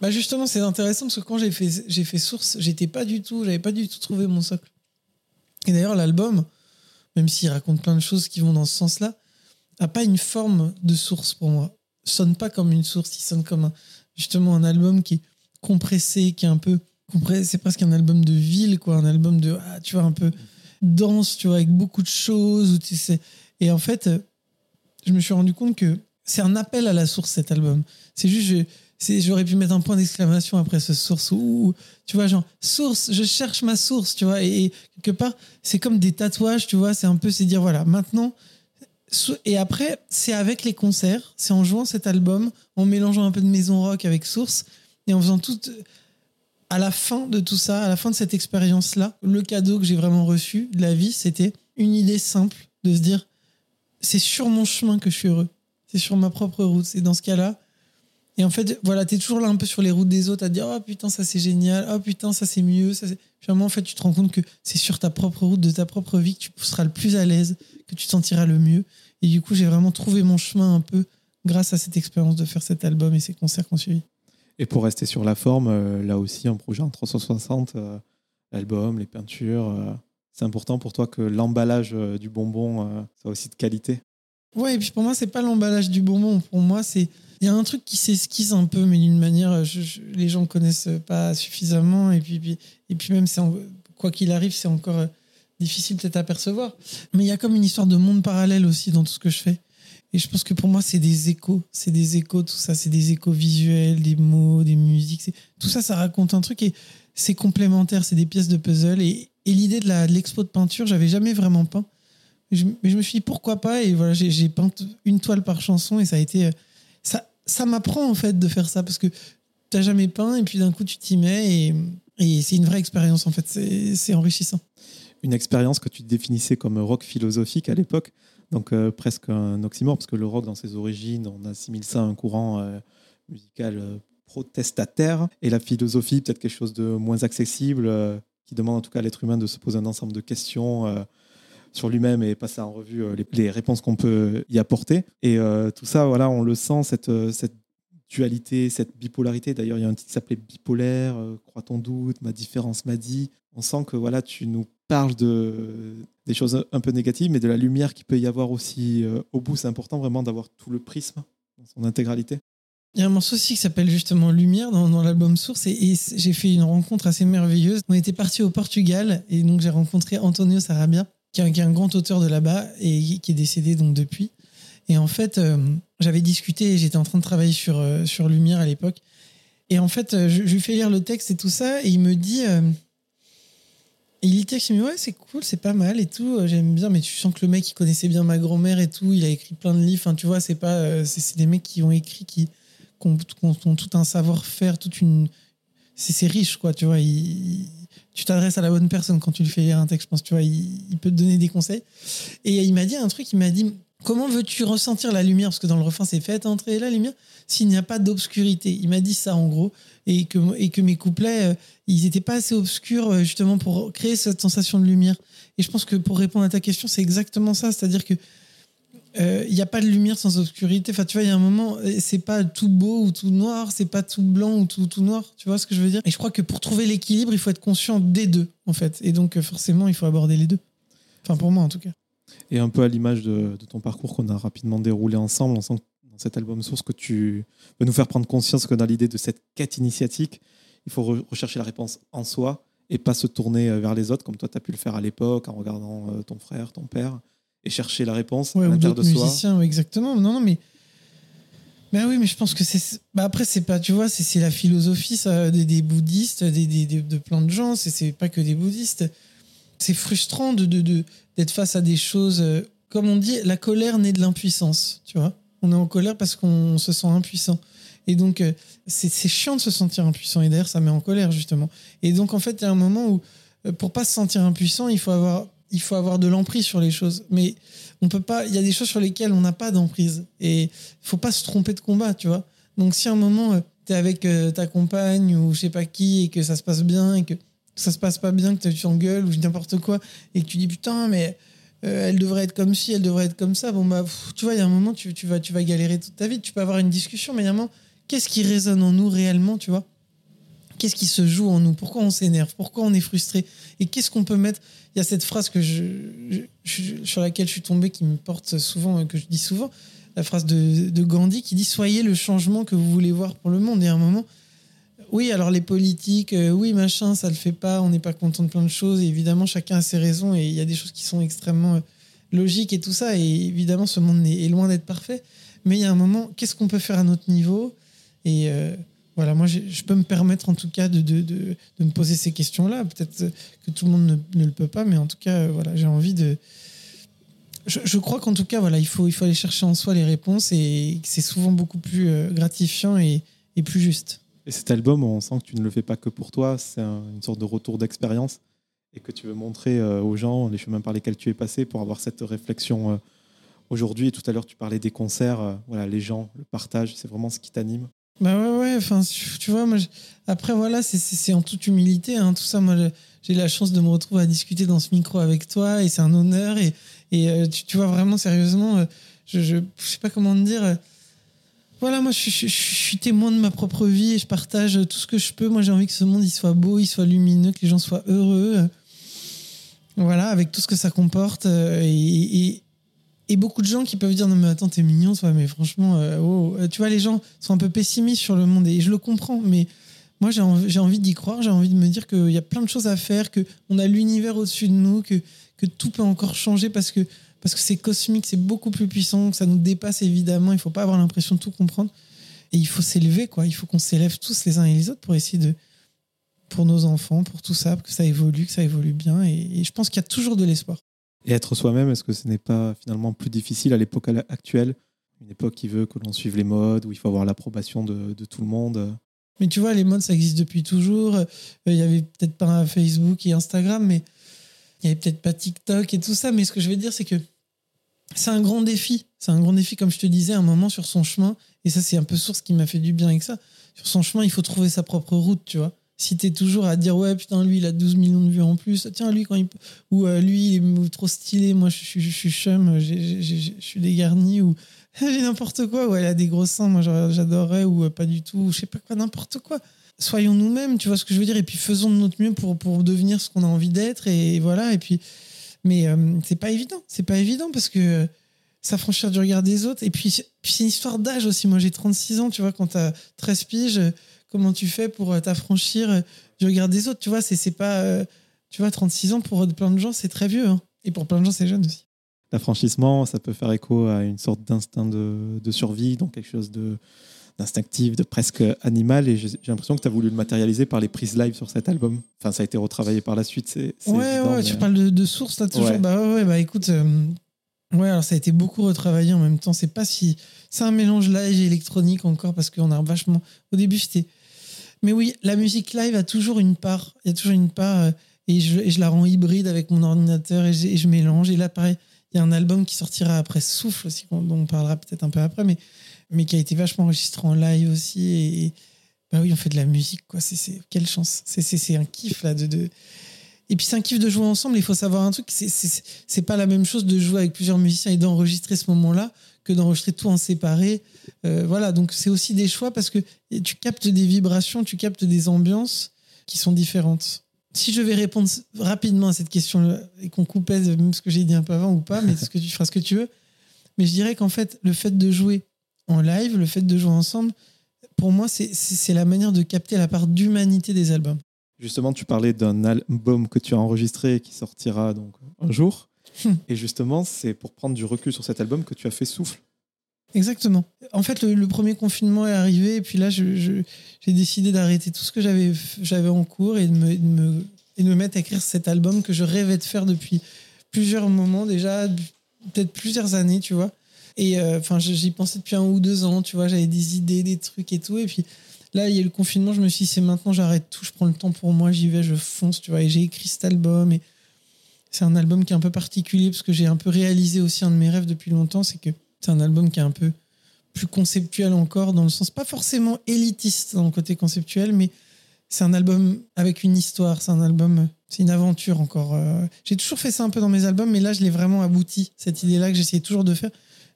Bah justement, c'est intéressant parce que quand j'ai fait, j'ai fait Source, j'étais pas du tout, j'avais pas du tout trouvé mon socle. Et d'ailleurs, l'album, même s'il raconte plein de choses qui vont dans ce sens-là, n'a pas une forme de source pour moi. Sonne pas comme une source, il sonne comme justement un album qui est compressé, qui est un peu compressé. C'est presque un album de ville, quoi, un album de, ah, tu vois, un peu dense, tu vois, avec beaucoup de choses. Et en fait, je me suis rendu compte que c'est un appel à la source, cet album. C'est juste, j'aurais pu mettre un point d'exclamation après ce source ou tu vois genre source je cherche ma source tu vois et, quelque part c'est comme des tatouages tu vois c'est un peu c'est dire voilà maintenant et après c'est avec les concerts c'est en jouant cet album en mélangeant un peu de maison rock avec source et en faisant tout à la fin de tout ça à la fin de cette expérience là le cadeau que j'ai vraiment reçu de la vie c'était une idée simple de se dire c'est sur mon chemin que je suis heureux es sur ma propre route. C'est dans ce cas-là. Et en fait, voilà, tu es toujours là un peu sur les routes des autres à dire Oh putain, ça c'est génial. Oh putain, ça c'est mieux. Ça, Finalement, en fait, tu te rends compte que c'est sur ta propre route de ta propre vie que tu seras le plus à l'aise, que tu te sentiras le mieux. Et du coup, j'ai vraiment trouvé mon chemin un peu grâce à cette expérience de faire cet album et ces concerts qu'on suivi. Et pour rester sur la forme, euh, là aussi, un projet en 360, euh, l'album, les peintures, euh, c'est important pour toi que l'emballage du bonbon soit aussi de qualité? Ouais, et puis pour moi, c'est pas l'emballage du bonbon. Pour moi, c'est. Il y a un truc qui s'esquisse un peu, mais d'une manière, les gens ne connaissent pas suffisamment. Et puis, et puis même, quoi qu'il arrive, c'est encore difficile peut-être à percevoir. Mais il y a comme une histoire de monde parallèle aussi dans tout ce que je fais. Et je pense que pour moi, c'est des échos. C'est des échos, tout ça. C'est des échos visuels, des mots, des musiques. Tout ça, ça raconte un truc et c'est complémentaire. C'est des pièces de puzzle. Et, l'idée de l'expo de, peinture, j'avais jamais vraiment peint. Mais je, me suis dit pourquoi pas. Et voilà, j'ai peint une toile par chanson et ça a été. Ça, ça m'apprend en fait de faire ça parce que tu n'as jamais peint et puis d'un coup, tu t'y mets et, c'est une vraie expérience en fait. C'est enrichissant. Une expérience que tu définissais comme rock philosophique à l'époque. Donc euh, presque un oxymore, parce que le rock, dans ses origines, on assimile ça à un courant euh, musical euh, protestataire. Et la philosophie, peut-être quelque chose de moins accessible, qui demande en tout cas à l'être humain de se poser un ensemble de questions sur lui-même et passer en revue les, réponses qu'on peut y apporter. Et tout ça, voilà, on le sent, cette, cette dualité, cette bipolarité. D'ailleurs, il y a un titre qui s'appelait Bipolaire, Crois ton doute, Ma différence m'a dit. On sent que voilà, tu nous parles de, des choses un peu négatives, mais de la lumière qui peut y avoir aussi euh, au bout. C'est important vraiment d'avoir tout le prisme dans son intégralité. Il y a un morceau aussi qui s'appelle justement Lumière dans, l'album Source et, j'ai fait une rencontre assez merveilleuse. On était parti au Portugal et donc j'ai rencontré Antonio Sarabia, qui est, un, grand auteur de là-bas et qui est décédé donc depuis. Et en fait, euh, j'avais discuté, j'étais en train de travailler sur, euh, sur Lumière à l'époque. Et en fait, je, je, lui fais lire le texte et tout ça et il me dit et il était dit, ouais, c'est cool, c'est pas mal et tout, euh, j'aime bien, mais tu sens que le mec, il connaissait bien ma grand-mère et tout, il a écrit plein de livres, tu vois, c'est pas, euh, c'est des mecs qui ont écrit, qui, ont, tout un savoir-faire, toute une. C'est riche, quoi, tu vois. Tu t'adresses à la bonne personne quand tu lui fais lire un texte, je pense, tu vois, il, peut te donner des conseils. Et il m'a dit un truc, il m'a dit, comment veux-tu ressentir la lumière? Parce que dans le refrain, c'est fait entrer la lumière s'il n'y a pas d'obscurité. Il m'a dit ça, en gros et que, et que mes couplets, euh, ils n'étaient pas assez obscurs euh, justement pour créer cette sensation de lumière. Et je pense que pour répondre à ta question, c'est exactement ça. C'est-à-dire que euh, il n'y a pas de lumière sans obscurité. Enfin, tu vois, il y a un moment, c'est pas tout beau ou tout noir, c'est pas tout blanc ou tout, tout noir. Tu vois ce que je veux dire? Et je crois que pour trouver l'équilibre, il faut être conscient des deux, en fait. Et donc, forcément, il faut aborder les deux. Enfin, pour moi, en tout cas. Et un peu à l'image de, ton parcours qu'on a rapidement déroulé ensemble, dans cet album source que tu veux nous faire prendre conscience que dans l'idée de cette quête initiatique, il faut rechercher la réponse en soi et pas se tourner euh, vers les autres comme toi tu as pu le faire à l'époque en regardant euh, ton frère, ton père et chercher la réponse à l'intérieur de soi. Exactement. Non, non, mais ben oui, mais je pense que c'est. Bah après, c'est pas, tu vois, c'est la philosophie ça, des, bouddhistes, des, des, de plein de gens. C'est pas que des bouddhistes. C'est frustrant de d'être de, face à des choses. Euh, comme on dit, la colère naît de l'impuissance, tu vois on est en colère parce qu'on se sent impuissant. Et donc, euh, c'est chiant de se sentir impuissant. Et d'ailleurs, ça met en colère, justement. Et donc, en fait, il y a un moment où, euh, pour pas se sentir impuissant, il faut avoir, il faut avoir de l'emprise sur les choses. Mais on peut pas. Il y a des choses sur lesquelles on n'a pas d'emprise. Et il faut pas se tromper de combat, tu vois. Donc, si à un moment, euh, tu es avec ta compagne ou je sais pas qui et que ça se passe bien et que ça se passe pas bien, que tu t'engueules ou n'importe quoi et que tu dis putain, mais euh, elle devrait être comme ci, elle devrait être comme ça. Bon, bah, tu vois, il y a un moment, tu, vas, tu vas galérer toute ta vie. Tu peux avoir une discussion, mais il y a un moment, qu'est-ce qui résonne en nous réellement, tu vois? Qu'est-ce qui se joue en nous? Pourquoi on s'énerve? Pourquoi on est frustré? Et qu'est-ce qu'on peut mettre? Il y a cette phrase que sur laquelle je suis tombé, qui me porte souvent, que je dis souvent, la phrase de, Gandhi qui dit Soyez le changement que vous voulez voir pour le monde. Et à un moment, oui, alors les politiques, euh, oui, machin, ça le fait pas, on n'est pas content de plein de choses. Évidemment, chacun a ses raisons et il y a des choses qui sont extrêmement euh, logiques et tout ça. Et évidemment, ce monde est, loin d'être parfait. Mais il y a un moment, qu'est-ce qu'on peut faire à notre niveau? Euh, voilà, moi, je peux me permettre en tout cas de, de, de, me poser ces questions-là. Peut-être que tout le monde ne, le peut pas, mais en tout cas, voilà, j'ai envie de. Je, crois qu'en tout cas, voilà, il faut, il faut aller chercher en soi les réponses et c'est souvent beaucoup plus gratifiant et, et plus juste. Et cet album, on sent que tu ne le fais pas que pour toi, c'est une sorte de retour d'expérience et que tu veux montrer euh, aux gens les chemins par lesquels tu es passé pour avoir cette réflexion euh, aujourd'hui. Tout à l'heure, tu parlais des concerts. euh, voilà, les gens, le partage, c'est vraiment ce qui t'anime. Bah ouais, ouais, enfin, tu vois, après, voilà, c'est- en toute humilité, hein, tout ça. Moi, j'ai la chance de me retrouver à discuter dans ce micro avec toi et c'est un honneur. Et, euh, tu, vois, vraiment, sérieusement, euh, je, je, sais pas comment te dire. euh, voilà, moi, je, suis- témoin de ma propre vie et je partage tout ce que je peux. Moi, j'ai envie que ce monde, il soit beau, il soit lumineux, que les gens soient heureux. Voilà, avec tout ce que ça comporte. et, et beaucoup de gens qui peuvent dire non mais attends t'es mignon toi mais franchement euh, euh, tu vois les gens sont un peu pessimistes sur le monde et je le comprends mais moi j'ai envie, envie d'y croire j'ai envie de me dire qu'il y a plein de choses à faire que on a l'univers au-dessus de nous que que tout peut encore changer parce que parce que c'est cosmique c'est beaucoup plus puissant que ça nous dépasse évidemment. Il faut pas avoir l'impression de tout comprendre. Et il faut s'élever quoi. Il faut qu'on s'élève tous les uns et les autres pour essayer de pour nos enfants pour tout ça que ça évolue que ça évolue bien. Et je pense qu'il y a toujours de l'espoir Et être soi-même, est-ce que ce n'est pas finalement plus difficile à l'époque actuelle? Une époque qui veut que l'on suive les modes, où il faut avoir l'approbation de, tout le monde. Mais tu vois, les modes, ça existe depuis toujours. Euh, Il y avait peut-être pas Facebook et Instagram, mais il y avait peut-être pas TikTok et tout ça. Mais ce que je veux dire, c'est que c'est un grand défi. C'est un grand défi, comme je te disais, à un moment sur son chemin. Et ça, c'est un peu source qui m'a fait du bien avec ça. Sur son chemin, il faut trouver sa propre route, tu vois. Si t'es toujours à dire, ouais, putain, lui, il a 12 millions de vues en plus. Tiens, lui, quand il. Ou euh, lui, il est trop stylé. Moi, je suis, je suis chum, je suis dégarni. Ou j'ai n'importe quoi. Ou elle a des gros seins, moi, j'adorerais. Ou euh, pas du tout. Ou je sais pas quoi, n'importe quoi soyons nous-mêmes, tu vois ce que je veux dire, et puis faisons de notre mieux pour, pour devenir ce qu'on a envie d'être, et voilà, et puis, mais euh, c'est pas évident, c'est pas évident parce que s'affranchir du regard des autres, et puis, puis c'est une histoire d'âge aussi, moi j'ai 36 ans, tu vois, quand t'as 13 piges, comment tu fais pour euh, t'affranchir euh, du regard des autres, tu vois, c'est pas, euh, tu vois, 36 ans pour plein de gens, c'est très vieux, hein. et pour plein de gens, c'est jeune aussi. L'affranchissement, ça peut faire écho à une sorte d'instinct de, de survie, donc quelque chose de d'instinctif, de presque animal, et j'ai l'impression que tu as voulu le matérialiser par les prises live sur cet album. Enfin, ça a été retravaillé par la suite, c'est Ouais, évident, ouais, mais- tu parles de, de sources là toujours. Ouais. Bah ouais, ouais, bah écoute, euh, ouais, alors ça a été beaucoup retravaillé en même temps. C'est pas si. C'est un mélange live et électronique encore parce qu'on a vachement. Au début, c'était. Mais oui, la musique live a toujours une part. Il y a toujours une part. euh, et, je, la rends hybride avec mon ordinateur et, je mélange. Et là, pareil, il y a un album qui sortira après Souffle aussi, dont on parlera peut-être un peu après, mais, mais qui a été vachement enregistré en live aussi. Et, bah oui, on fait de la musique, quoi. C'est, quelle chance. C'est, un kiff, là, de. Et puis c'est un kiff de jouer ensemble. Il faut savoir un truc, c'est, c'est pas la même chose de jouer avec plusieurs musiciens et d'enregistrer ce moment-là que d'enregistrer tout en séparé. Euh, voilà, donc c'est aussi des choix parce que tu captes des vibrations, tu captes des ambiances qui sont différentes. Si je vais répondre rapidement à cette question et qu'on coupait même ce que j'ai dit un peu avant ou pas, mais ce que tu feras ce que tu veux. Mais je dirais qu'en fait, le fait de jouer en live, le fait de jouer ensemble, pour moi, c'est, la manière de capter la part d'humanité des albums. Justement, tu parlais d'un album que tu as enregistré et qui sortira donc un jour. Hmm. Et justement, c'est pour prendre du recul sur cet album que tu as fait Souffle. Exactement. En fait, le, le premier confinement est arrivé et puis là, j'ai décidé d'arrêter tout ce que j'avais en cours et de, me, de me- et de me mettre à écrire cet album que je rêvais de faire depuis plusieurs moments déjà, peut-être plusieurs années, tu vois. Et euh, enfin, j'y pensais depuis un ou deux ans, tu vois. J'avais des idées, des trucs et tout. Et puis là, il y a eu le confinement. Je me suis dit, c'est maintenant, j'arrête tout. Je prends le temps pour moi. J'y vais, je fonce, tu vois. Et j'ai écrit cet album. Et c'est un album qui est un peu particulier parce que j'ai un peu réalisé aussi un de mes rêves depuis longtemps. C'est que c'est un album qui est un peu plus conceptuel encore, dans le sens pas forcément élitiste dans le côté conceptuel, mais c'est un album avec une histoire, c'est un album, c'est une aventure encore. Euh, J'ai toujours fait ça un peu dans mes albums, mais là je l'ai vraiment abouti, cette idée-là que j'essayais toujours de faire.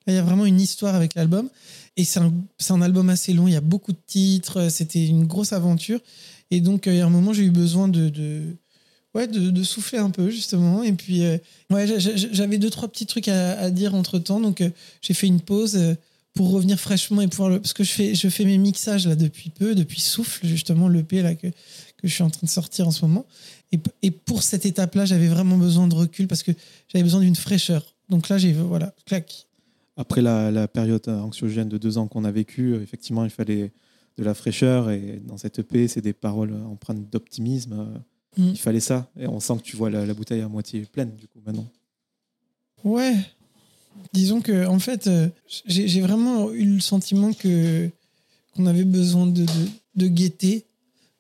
Là il y a vraiment une histoire avec l'album, et c'est un, album assez long, il y a beaucoup de titres, c'était une grosse aventure, et donc euh, il y a un moment j'ai eu besoin de ouais, de, de souffler un peu justement, et puis euh, ouais, j'a- j'a- j'avais deux trois petits trucs à, à dire entre temps, donc euh, j'ai fait une pause. euh, pour revenir fraîchement et pouvoir parce que je fais je fais mes mixages là depuis peu depuis souffle justement l'EP là que que je suis en train de sortir en ce moment et, et pour cette étape là j'avais vraiment besoin de recul parce que j'avais besoin d'une fraîcheur donc là j'ai voilà clac Après la, la période anxiogène de deux ans qu'on a vécue, effectivement, il fallait de la fraîcheur. Et dans cette EP, c'est des paroles empreintes d'optimisme. Mm. Il fallait ça. Et on sent que tu vois la, la bouteille à moitié pleine, du coup, maintenant. ouais disons que en fait euh, j'ai vraiment eu le sentiment que qu'on avait besoin de, de, de gaieté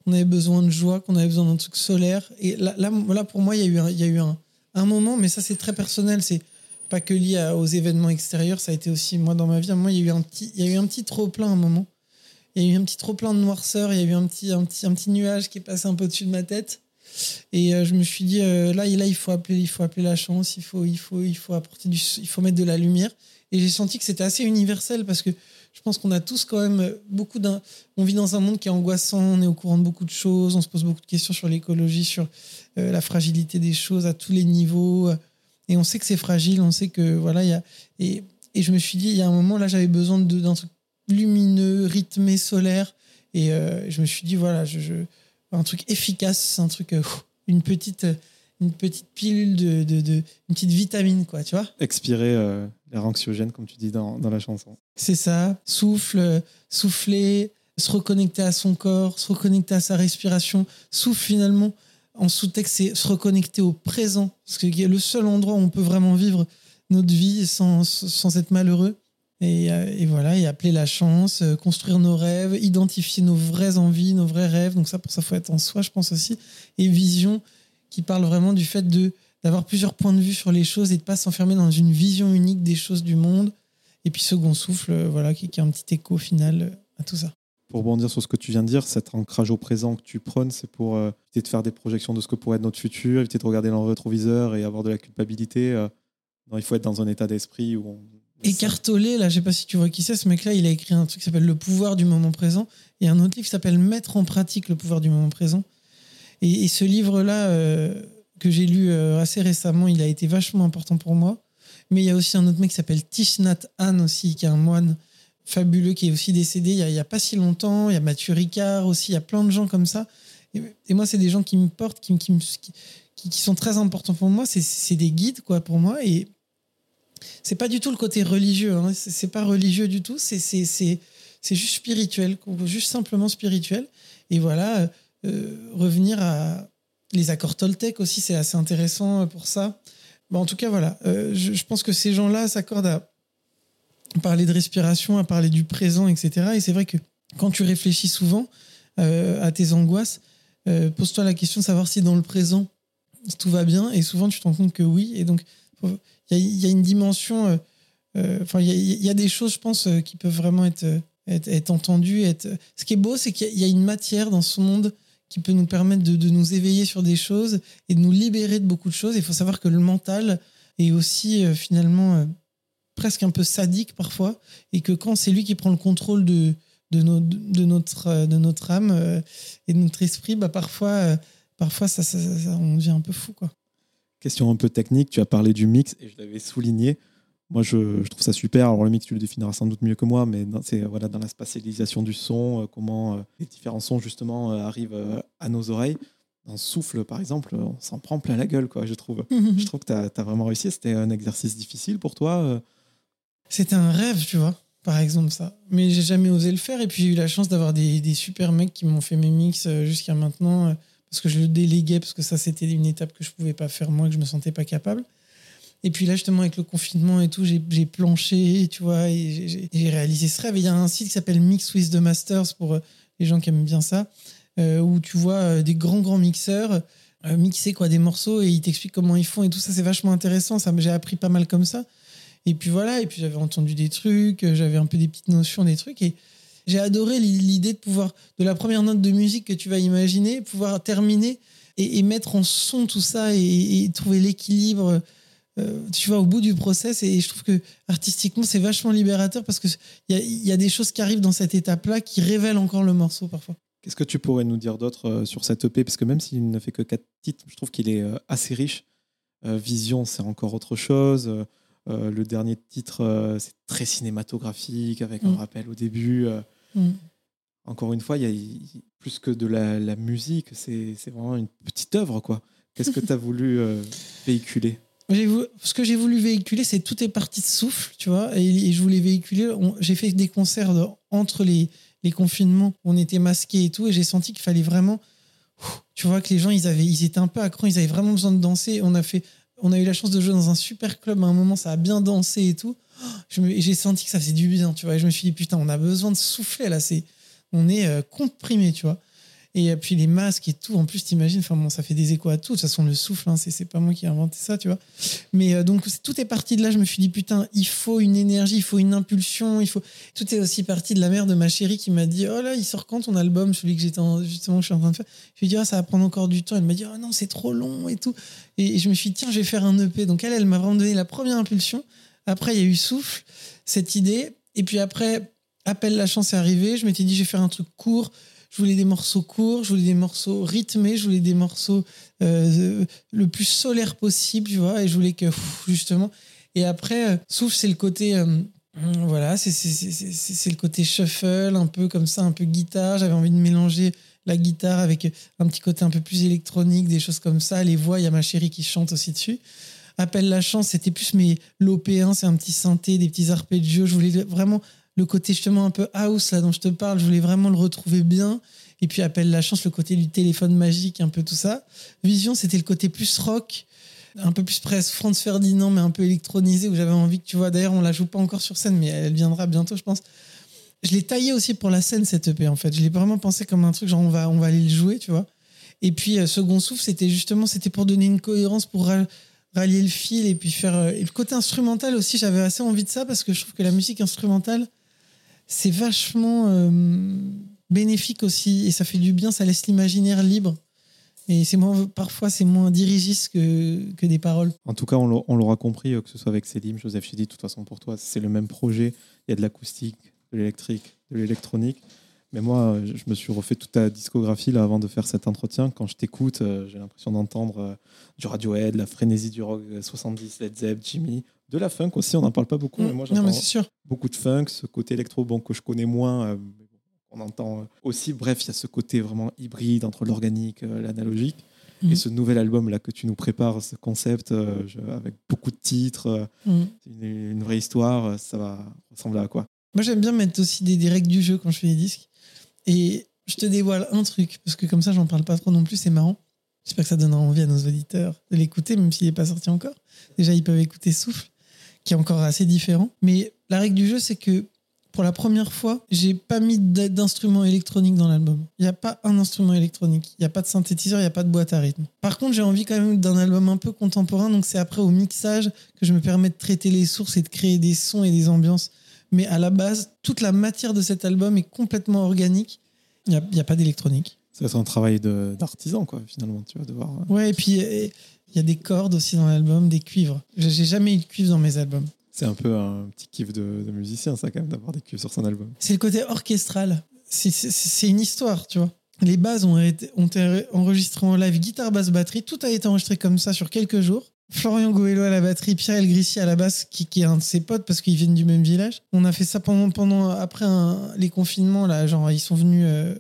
qu'on avait besoin de joie qu'on avait besoin d'un truc solaire et là, là, là, pour moi il y a eu un, y a eu un, un moment mais ça c'est très personnel c'est pas que lié aux événements extérieurs, ça a été aussi moi dans ma vie. Moi, il y a eu un petit, il y a eu un petit trop plein à un moment. Il y a eu un petit trop plein de noirceur. Il y a eu un petit, un petit, un petit nuage qui est passé un peu au-dessus de ma tête. Et euh, je me suis dit là, là, il faut appeler, il faut appeler la chance. Il faut, il faut, il faut apporter il faut mettre de la lumière. Et j'ai senti que c'était assez universel parce que je pense qu'on a tous quand même beaucoup d'un. On vit dans un monde qui est angoissant, on est au courant de beaucoup de choses, on se pose beaucoup de questions sur l'écologie, sur la fragilité des choses à tous les niveaux et on sait que c'est fragile, on sait que voilà, il y a et, et je me suis dit il y a un moment là j'avais besoin d'un truc lumineux, rythmé, solaire et euh, je me suis dit voilà, je un truc efficace, un truc euh, une petite une petite pilule de, de, de, une petite vitamine quoi, tu vois Expirer euh, l'air anxiogène comme tu dis dans, dans la chanson. C'est ça, souffle, souffler, se reconnecter à son corps, se reconnecter à sa respiration, souffle finalement en sous-texte, c'est se reconnecter au présent. Parce que le seul endroit où on peut vraiment vivre notre vie sans, sans être malheureux. Et, euh, et, voilà, et appeler la chance, euh, construire nos rêves, identifier nos vraies envies, nos vrais rêves. Donc ça, pour ça, faut être en soi, je pense aussi. Et vision, qui parle vraiment du fait de d'avoir plusieurs points de vue sur les choses et de pas s'enfermer dans une vision unique des choses du monde. Et puis second souffle, euh, voilà, qui, qui est un petit écho final à tout ça pour rebondir sur ce que tu viens de dire, cet ancrage au présent que tu prônes, c'est pour éviter de faire des projections de ce que pourrait être notre futur, éviter de regarder dans le rétroviseur et avoir de la culpabilité. Non, il faut être dans un état d'esprit où on. Écartolé, là, je sais pas si tu vois qui c'est, ce mec-là, il a écrit un truc qui s'appelle Le pouvoir du moment présent et un autre livre qui s'appelle Mettre en pratique le pouvoir du moment présent. Et, ce livre-là, euh, que j'ai lu assez récemment, il a été vachement important pour moi. Mais il y a aussi un autre mec qui s'appelle Thich Nhat Hanh aussi, qui est un moine fabuleux qui est aussi décédé il n'y a, pas si longtemps. Il y a Mathieu Ricard aussi, il y a plein de gens comme ça. Et, moi, c'est des gens qui me portent, qui, qui, qui, qui sont très importants pour moi. C'est des guides, quoi, pour moi. Et c'est pas du tout le côté religieux. Hein. C'est pas religieux du tout. C'est juste spirituel, juste simplement spirituel. Et voilà, euh, revenir à les accords Toltec aussi, c'est assez intéressant pour ça. En tout cas, voilà. Euh, je, pense que ces gens-là s'accordent à parler de respiration, à parler du présent, etc. Et c'est vrai que quand tu réfléchis souvent euh, à tes angoisses, euh, pose-toi la question de savoir si dans le présent tout va bien. Et souvent, tu te rends compte que oui. Et donc, il y, a une dimension. Euh, enfin, il y, a des choses, je pense, qui peuvent vraiment être, être, entendues. Être... Ce qui est beau, c'est qu'il y, a une matière dans ce monde qui peut nous permettre de, nous éveiller sur des choses et de nous libérer de beaucoup de choses. Il faut savoir que le mental est aussi finalement presque un peu sadique parfois, et que quand c'est lui qui prend le contrôle de, de, notre, de notre âme euh, et de notre esprit, bah parfois, euh, parfois ça, on devient un peu fou. Quoi. Question un peu technique, tu as parlé du mix et je l'avais souligné. Moi, je, je, trouve ça super. Alors, le mix, tu le définiras sans doute mieux que moi, mais c'est voilà, dans la spatialisation du son, euh, comment les différents sons, justement, arrivent à nos oreilles. Dans Souffle, par exemple, on s'en prend plein la gueule, quoi, je trouve. je trouve que tu as, as, vraiment réussi. C'était un exercice difficile pour toi c'était un rêve, tu vois, par exemple, ça. Mais j'ai jamais osé le faire. Et puis j'ai eu la chance d'avoir des, des, super mecs qui m'ont fait mes mix euh, jusqu'à maintenant, euh, parce que je le déléguais, parce que ça, c'était une étape que je pouvais pas faire moi, que je me sentais pas capable. Et puis là, justement, avec le confinement et tout, j'ai planché, tu vois, et j'ai réalisé ce rêve. il y a un site qui s'appelle Mix with the Masters pour euh, les gens qui aiment bien ça, où tu vois des grands, grands mixeurs mixer quoi, des morceaux et ils t'expliquent comment ils font et tout ça. C'est vachement intéressant. Ça, j'ai appris pas mal comme ça. Et puis voilà, et puis j'avais entendu des trucs, j'avais un peu des petites notions des trucs. Et j'ai adoré l'idée de pouvoir, de la première note de musique que tu vas imaginer, pouvoir terminer et, mettre en son tout ça et, trouver l'équilibre. Euh, tu vois, au bout du process, et je trouve que artistiquement, c'est vachement libérateur parce qu'il y a, y a des choses qui arrivent dans cette étape-là qui révèlent encore le morceau parfois. Qu'est-ce que tu pourrais nous dire d'autre euh, sur cette EP Parce que même s'il ne fait que quatre titres, je trouve qu'il est euh, assez riche. Vision, c'est encore autre chose. Euh, le dernier titre, c'est très cinématographique, avec un mm. rappel au début. Euh. Mm. Encore une fois, il y a plus que de la, musique, c'est vraiment une petite œuvre. quoi. Qu'est-ce que tu as voulu véhiculer? Ce que j'ai voulu véhiculer, c'est tout est parti de souffle, tu vois, et, je voulais véhiculer. J'ai fait des concerts entre les, les confinements, on était masqués et tout, et j'ai senti qu'il fallait vraiment, tu vois, que les gens, ils avaient, ils étaient un peu à ils avaient vraiment besoin de danser. On a fait, on a eu la chance de jouer dans un super club à un moment, ça a bien dansé et tout. J'ai senti que ça faisait du bien, tu vois. Et je me suis dit, putain, on a besoin de souffler là. C'est, on est euh, comprimé, tu vois. Et puis les masques et tout, en plus, t'imagines, enfin bon, ça fait des échos à tout. De toute façon, le souffle, hein, c'est pas moi qui ai inventé ça, tu vois. Mais euh, donc, tout est parti de là. Je me suis dit, putain, il faut une énergie, il faut une impulsion, il faut. Tout est aussi parti de la mère de ma chérie qui m'a dit, oh là, il sort quand ton album, celui que j'étais en- justement, je suis en train de faire? Je lui ai dit, ah, ça va prendre encore du temps. Elle m'a dit, oh non, c'est trop long et tout. Et je me suis dit, tiens, je vais faire un EP. Donc, elle, elle m'a vraiment donné la première impulsion. Après, il y a eu Souffle, cette idée. Et puis après, Appelle la chance est arrivé. Je m'étais dit, je vais faire un truc court. Je voulais des morceaux courts, je voulais des morceaux rythmés, je voulais des morceaux euh, le plus solaire possible, tu vois. Et je voulais que, justement. Et après, euh, Souffle, c'est le côté. euh, voilà, c'est le côté shuffle, un peu comme ça, un peu guitare. J'avais envie de mélanger la guitare avec un petit côté un peu plus électronique, des choses comme ça. Les voix, il y a ma chérie qui chante aussi dessus. Appelle la chance, c'était plus mes l'OP1, c'est un petit synthé, des petits arpeggios. Je voulais vraiment le côté justement un peu house là dont je te parle, je voulais vraiment le retrouver bien. Et puis Appelle la chance, le côté du téléphone magique, un peu tout ça. Vision, c'était le côté plus rock, un peu plus presque Franz Ferdinand, mais un peu électronisé, où j'avais envie que tu vois. D'ailleurs, on la joue pas encore sur scène, mais elle viendra bientôt, je pense. Je l'ai taillé aussi pour la scène, cette EP, en fait. Je l'ai vraiment pensé comme un truc, genre on va, on va aller le jouer, tu vois. Et puis, euh, Second Souffle, c'était justement, c'était pour donner une cohérence, pour rallier le fil et puis faire. euh, et le côté instrumental aussi, j'avais assez envie de ça parce que je trouve que la musique instrumentale, c'est vachement euh, bénéfique aussi et ça fait du bien, ça laisse l'imaginaire libre. Et c'est moins, parfois, c'est moins dirigiste que, que des paroles. En tout cas, on l'a- on l'aura compris, euh, que ce soit avec Selim, Joseph Chidi, de toute façon pour toi, c'est le même projet. Il y a de l'acoustique, de l'électrique, de l'électronique. Mais moi, je me suis refait toute ta discographie là, avant de faire cet entretien. Quand je t'écoute, euh, j'ai l'impression d'entendre euh, du Radiohead, la frénésie du rock euh, 70, Led Zepp, Jimmy, de la funk aussi, on n'en parle pas beaucoup. mais moi, j'entends beaucoup de funk, ce côté électro bon, que je connais moins. euh, on entend aussi, bref, il y a ce côté vraiment hybride entre l'organique, l'analogique. Et ce nouvel album là que tu nous prépares, ce concept euh, je- avec beaucoup de titres, euh, Mm. une, une vraie histoire, ça va ressembler à quoi? Moi, j'aime bien mettre aussi des, des règles du jeu quand je fais des disques. Et je te dévoile un truc, parce que comme ça, j'en parle pas trop non plus, c'est marrant. J'espère que ça donnera envie à nos auditeurs de l'écouter, même s'il n'est pas sorti encore. Déjà, ils peuvent écouter Souffle, qui est encore assez différent. Mais la règle du jeu, c'est que pour la première fois, j'ai pas mis d'instrument électronique dans l'album. Il n'y a pas un instrument électronique. Il n'y a pas de synthétiseur, il n'y a pas de boîte à rythme. Par contre, j'ai envie quand même d'un album un peu contemporain, donc c'est après au mixage que je me permets de traiter les sources et de créer des sons et des ambiances. Mais à la base, toute la matière de cet album est complètement organique. Il n'y a, pas d'électronique. Ça va être un travail d'artisan, quoi, finalement. Tu vas devoir. euh, Ouais, et puis il y a des cordes aussi dans l'album, des cuivres. J'ai jamais eu de cuivre dans mes albums. C'est un peu un petit kiff de, de musicien, ça, quand même, d'avoir des cuivres sur son album. C'est le côté orchestral. C'est- C'est c'est une histoire, tu vois. Les bases ont été, ont été enregistrées en live, guitare, basse, batterie. Tout a été enregistré comme ça sur quelques jours. Florian Goello à la batterie, Pierre Elgrissi à la basse, qui, qui est un de ses potes parce qu'ils viennent du même village. On a fait ça pendant, pendant après un- les confinements, là, genre ils sont venus euh,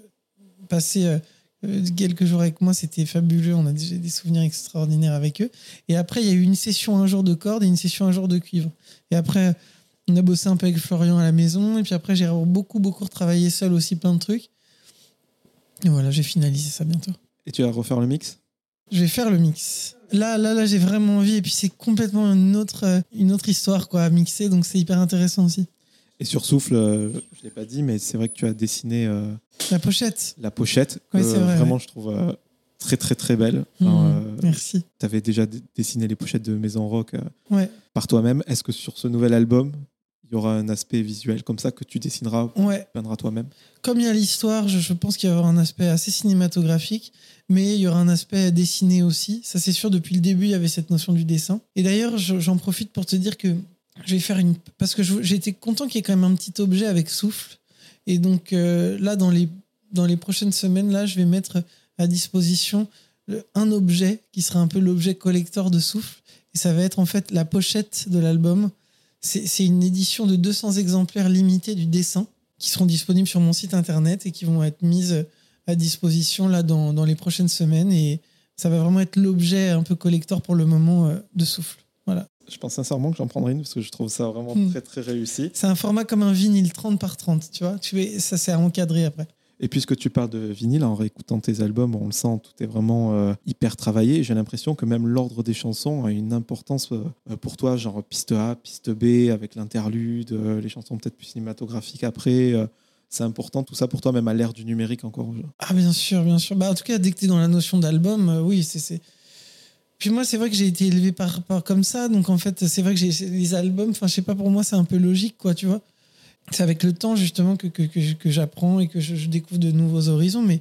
passer euh, euh, quelques jours avec moi, c'était fabuleux. On a déjà des souvenirs extraordinaires avec eux. Et après, il y a eu une session un jour de cordes et une session un jour de cuivre. Et après, on a bossé un peu avec Florian à la maison. Et puis après, j'ai beaucoup, beaucoup retravaillé seul aussi, plein de trucs. Et voilà, j'ai finalisé ça bientôt. Et tu vas refaire le mix? Je vais faire le mix. Là, là, là, j'ai vraiment envie. Et puis, c'est complètement une autre, euh, une autre histoire quoi, à mixer. Donc, c'est hyper intéressant aussi. Et sur Souffle, euh, je ne l'ai pas dit, mais c'est vrai que tu as dessiné euh, La pochette. la pochette. Que, c'est vrai, Vraiment, ouais. je trouve euh, très, très, très belle. Mmh, merci. tu avais déjà dessiné les pochettes de Maison Rock Ouais. par toi-même. Est-ce que sur ce nouvel album, il y aura un aspect visuel comme ça que tu dessineras, Ouais. peindras toi-même Comme il y a l'histoire, je, je pense qu'il y avoir un aspect assez cinématographique, mais il y aura un aspect dessiné aussi. Ça, c'est sûr, depuis le début, il y avait cette notion du dessin. Et d'ailleurs, je- j'en profite pour te dire que je vais faire une. Parce que été content qu'il y ait quand même un petit objet avec souffle. Et donc, euh, là, dans les, dans les prochaines semaines, là, je vais mettre à disposition un objet qui sera un peu l'objet collector de souffle. Et ça va être en fait la pochette de l'album. C'est une édition de 200 exemplaires limités du dessin qui seront disponibles sur mon site internet et qui vont être mises à disposition là dans, dans les prochaines semaines. Et ça va vraiment être l'objet un peu collector pour le moment euh, de souffle. Voilà. Je pense sincèrement que j'en prendrai une parce que je trouve ça vraiment Hmm. très, très réussi. C'est un format comme un vinyle 30 par 30, tu vois. Tu es, ça, c'est à encadrer après. Et puisque tu parles de vinyle, en réécoutant tes albums, on le sent, tout est vraiment euh, hyper travaillé. J'ai l'impression que même l'ordre des chansons a une importance euh, pour toi, genre piste A, piste B, avec l'interlude, euh, les chansons peut-être plus cinématographiques après. euh, c'est important tout ça pour toi, même à l'ère du numérique encore Ah, bien sûr, bien sûr. Bah, en tout cas, dès que tu es dans la notion d'album, euh, oui, c'est. Puis moi, c'est vrai que j'ai été élevé par, par comme ça, donc en fait, c'est vrai que les albums, enfin, je sais pas, pour moi, c'est un peu logique, quoi, tu vois. C'est avec le temps, justement, que, que, que, j'apprends et que je, découvre de nouveaux horizons. Mais,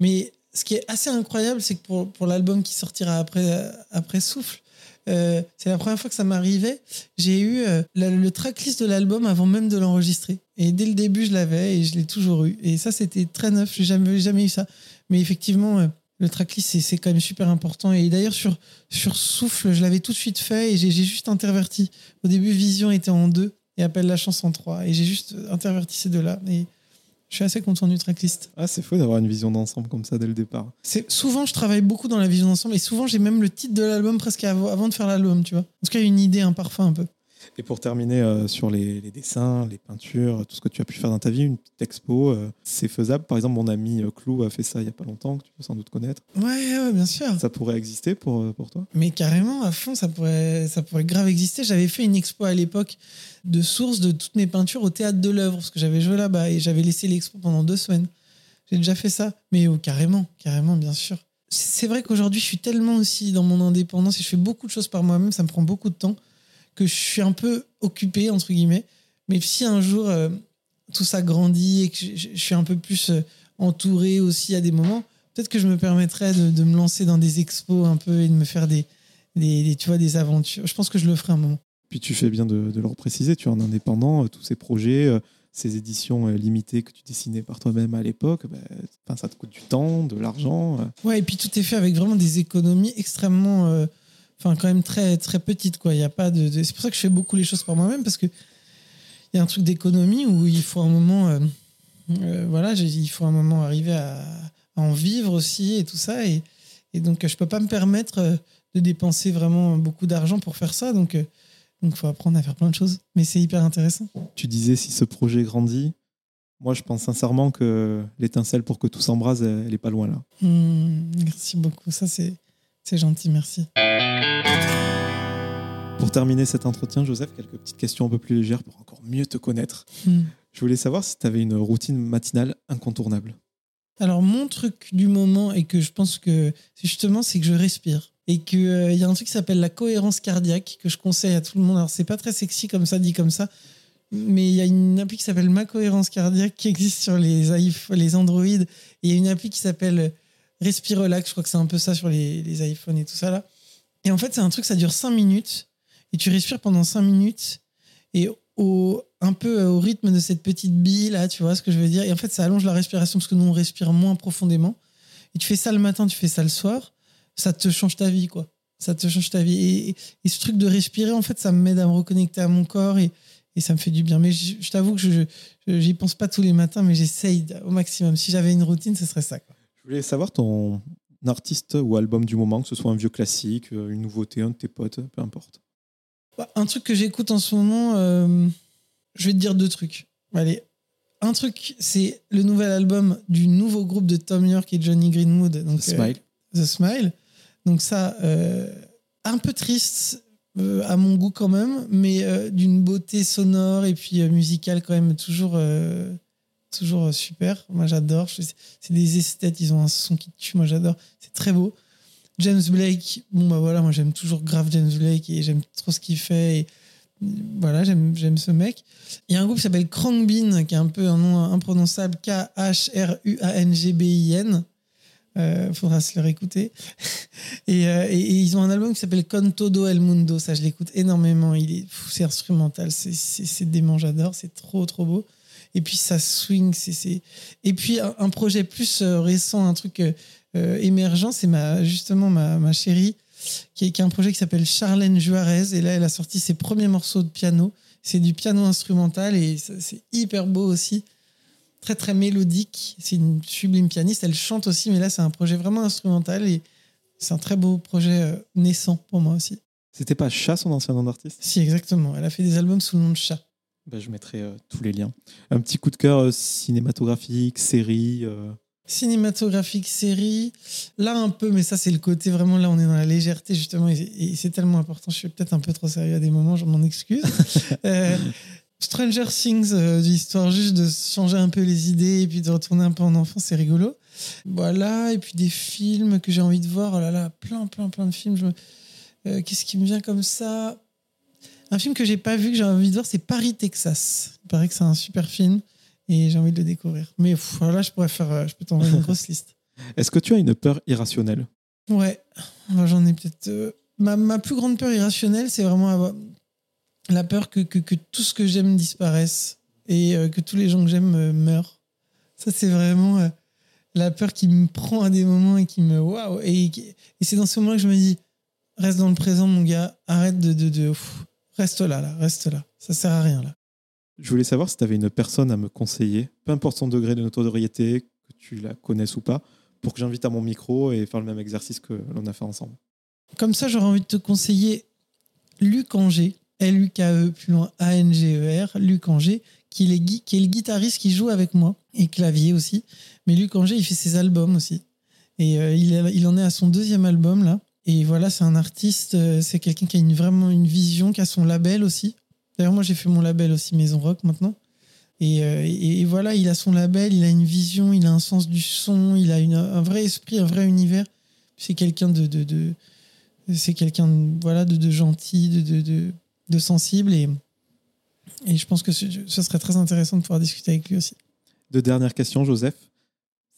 mais ce qui est assez incroyable, c'est que pour, pour l'album qui sortira après, après Souffle, euh, c'est la première fois que ça m'arrivait. J'ai eu euh, le tracklist de l'album avant même de l'enregistrer. Et dès le début, je l'avais et je l'ai toujours eu. Et ça, c'était très neuf. J'ai jamais, jamais eu ça. Mais effectivement, euh, le tracklist, c'est quand même super important. Et d'ailleurs, sur, sur Souffle, je l'avais tout de suite fait et j'ai juste interverti. Au début, Vision était en deux et Appelle la en trois. Et j'ai juste interverti ces deux-là. Et je suis assez content du tracklist. Ah, c'est fou d'avoir une vision d'ensemble comme ça dès le départ. C'est souvent je travaille beaucoup dans la vision d'ensemble et souvent j'ai même le titre de l'album presque avant de faire l'album, tu vois. En tout cas, une idée, un parfum un peu. Et pour terminer euh, sur les, dessins, les peintures, tout ce que tu as pu faire dans ta vie, une petite expo, euh, c'est faisable. Par exemple, mon ami euh, Clou a fait ça il n'y a pas longtemps, que tu peux sans doute connaître. Ouais, bien sûr. Ça pourrait exister pour, pour toi? Mais carrément, à fond, ça pourrait, ça pourrait grave exister. J'avais fait une expo à l'époque de source de toutes mes peintures au théâtre de l'œuvre, parce que j'avais joué là-bas et j'avais laissé l'expo pendant deux semaines. J'ai déjà fait ça. Mais oh, carrément, carrément, bien sûr. C'est vrai qu'aujourd'hui, je suis tellement aussi dans mon indépendance et je fais beaucoup de choses par moi-même, ça me prend beaucoup de temps que je suis un peu occupé, entre guillemets. Mais si un jour euh, tout ça grandit et que je, suis un peu plus euh, entouré aussi à des moments, peut-être que je me permettrais de, me lancer dans des expos un peu et de me faire des, des, tu vois, des aventures. Je pense que je le ferai un moment. Puis tu fais bien de, de leur préciser, tu es en indépendant, euh, tous ces projets, ces éditions limitées que tu dessinais par toi-même à l'époque, ben, ça te coûte du temps, de l'argent. Ouais, et puis tout est fait avec vraiment des économies extrêmement enfin quand même très très petite quoi. Il y a pas de, c'est pour ça que je fais beaucoup les choses par moi-même parce que il y a un truc d'économie où il faut un moment, euh, euh, voilà, il faut un moment arriver à, en vivre aussi et tout ça et, et donc je peux pas me permettre euh, de dépenser vraiment beaucoup d'argent pour faire ça donc donc faut apprendre à faire plein de choses. Mais c'est hyper intéressant. Tu disais si ce projet grandit. Moi, je pense sincèrement que l'étincelle pour que tout s'embrase, elle est pas loin là. Mmh, merci beaucoup. Ça, c'est c'est gentil, merci. Pour terminer cet entretien, Joseph, quelques petites questions un peu plus légères pour encore mieux te connaître. Hmm. Je voulais savoir si tu avais une routine matinale incontournable. Alors, mon truc du moment, et que je pense que justement, c'est que je respire. Et qu'il euh, y a un truc qui s'appelle la cohérence cardiaque, que je conseille à tout le monde. Alors, c'est pas très sexy comme ça, dit comme ça, mais il y a une appli qui s'appelle Ma cohérence cardiaque qui existe sur les, les Android. Et il y a une appli qui s'appelle Respire Relax, je crois que c'est un peu ça sur les, les iPhones et tout ça là. Et en fait, c'est un truc, ça dure 5 minutes. Et tu respires pendant 5 minutes. Et au, un peu au rythme de cette petite bille là, tu vois ce que je veux dire. Et en fait, ça allonge la respiration parce que nous, on respire moins profondément. Et tu fais ça le matin, tu fais ça le soir. Ça te change ta vie, quoi. Ça te change ta vie. Et, ce truc de respirer, en fait, ça m'aide à me reconnecter à mon corps et, et ça me fait du bien. Mais je, je t'avoue que je j'y pense pas tous les matins, mais j'essaye au maximum. Si j'avais une routine, ce serait ça. Quoi. Je voulais savoir ton artiste ou album du moment, que ce soit un vieux classique, euh, une nouveauté, un de tes potes, peu importe. Bah, un truc que j'écoute en ce moment, euh, je vais te dire deux trucs. Allez, un truc, c'est le nouvel album du nouveau groupe de Tom York et Johnny Greenwood. Donc, The Smile. Euh, The Smile. Donc ça, un peu triste à mon goût quand même, mais d'une beauté sonore et puis musicale quand même toujours toujours euh, super. Moi, j'adore. C'est des esthètes, ils ont un son qui tue. Moi, j'adore. C'est très beau. James Blake, bon, bah voilà, moi, j'aime toujours grave James Blake et j'aime trop ce qu'il fait. Et voilà, j'aime ce mec. Il y a un groupe qui s'appelle Bean qui est un peu un nom imprononçable, K-H-R-U-A-N-G-B-I-N. Euh, faudra se le réécouter. et, euh, et, ils ont un album qui s'appelle Con Todo El Mundo. Ça, je l'écoute énormément. Il est, c'est instrumental, c'est dément, j'adore. C'est trop, trop beau et puis ça swing. c'est Et puis un, projet plus euh, récent, un truc euh, euh, émergent, c'est ma, justement ma, ma chérie, qui, qui a un projet qui s'appelle Charlène Juarez. Et là, elle a sorti ses premiers morceaux de piano. C'est du piano instrumental et c'est hyper beau aussi. Très, très mélodique. C'est une sublime pianiste. Elle chante aussi, mais là, c'est un projet vraiment instrumental et c'est un très beau projet naissant pour moi aussi. C'était pas Chat son ancien nom d'artiste? Si, exactement. Elle a fait des albums sous le nom de Chat. Bah, je mettrai euh, tous les liens. Un petit coup de cœur euh, cinématographique, série. Euh. Cinématographique, série. Là, un peu, mais ça, c'est le côté vraiment. Là, on est dans la légèreté, justement, et, c'est tellement important. Je suis peut-être un peu trop sérieux à des moments, je m'en excuse. Stranger Things, euh, histoire juste de changer un peu les idées et puis de retourner un peu en enfance, c'est rigolo. Voilà, et puis des films que j'ai envie de voir. Oh là là, plein, plein, plein de films. Euh, qu'est-ce qui me vient comme ça? Un film que j'ai pas vu, que j'ai envie de voir, c'est Paris, Texas. Il paraît que c'est un super film et j'ai envie de le découvrir. Mais voilà, je pourrais faire, euh, je peux t'envoyer une grosse liste. Est-ce que tu as une peur irrationnelle? Ouais, j'en ai peut-être. Euh, ma, ma, plus grande peur irrationnelle, c'est vraiment avoir la peur que, que, que tout ce que j'aime disparaisse et que tous les gens que j'aime meurent. Ça, c'est vraiment la peur qui me prend à des moments et qui me waouh et, et c'est dans ce moment que je me dis reste dans le présent mon gars arrête de, de, de reste là là reste là ça sert à rien là je voulais savoir si tu avais une personne à me conseiller peu importe son degré de notoriété que tu la connaisses ou pas pour que j'invite à mon micro et faire le même exercice que l'on a fait ensemble comme ça j'aurais envie de te conseiller Luc Anger L-U-K-E plus loin A-N-G-E-R Luc Anger qui est, le guitariste qui joue avec moi et clavier aussi mais Luc Anger, il fait ses albums aussi. Et euh, il, il, en est à son deuxième album, là. Et voilà, c'est un artiste, euh, c'est quelqu'un qui a une, vraiment une vision, qui a son label aussi. D'ailleurs, moi, j'ai fait mon label aussi, Maison Rock, maintenant. Et, euh, et, voilà, il a son label, il a une vision, il a un sens du son, il a une, un vrai esprit, un vrai univers. C'est quelqu'un de, de, de c'est quelqu'un voilà de, de, gentil, de, de, de, sensible et, et je pense que ce, ce serait très intéressant de pouvoir discuter avec lui aussi. Deux dernières questions, Joseph.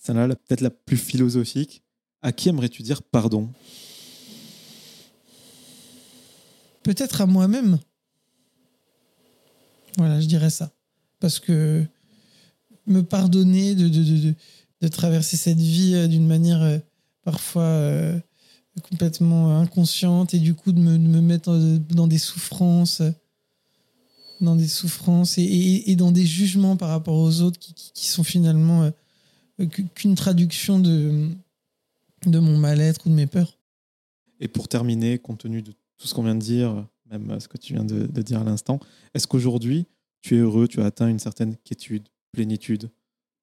Celle-là, peut-être la plus philosophique. À qui aimerais-tu dire pardon? Peut-être à moi-même. Voilà, je dirais ça. Parce que me pardonner de, de, de, traverser cette vie euh, d'une manière euh, parfois euh, complètement inconsciente et du coup de me, me, mettre dans des souffrances dans des souffrances et, et, dans des jugements par rapport aux autres qui, qui sont finalement qu'une traduction de, de mon mal-être ou de mes peurs. Et pour terminer, compte tenu de tout ce qu'on vient de dire, même ce que tu viens de, dire à l'instant, est-ce qu'aujourd'hui, tu es heureux, tu as atteint une certaine quiétude, plénitude,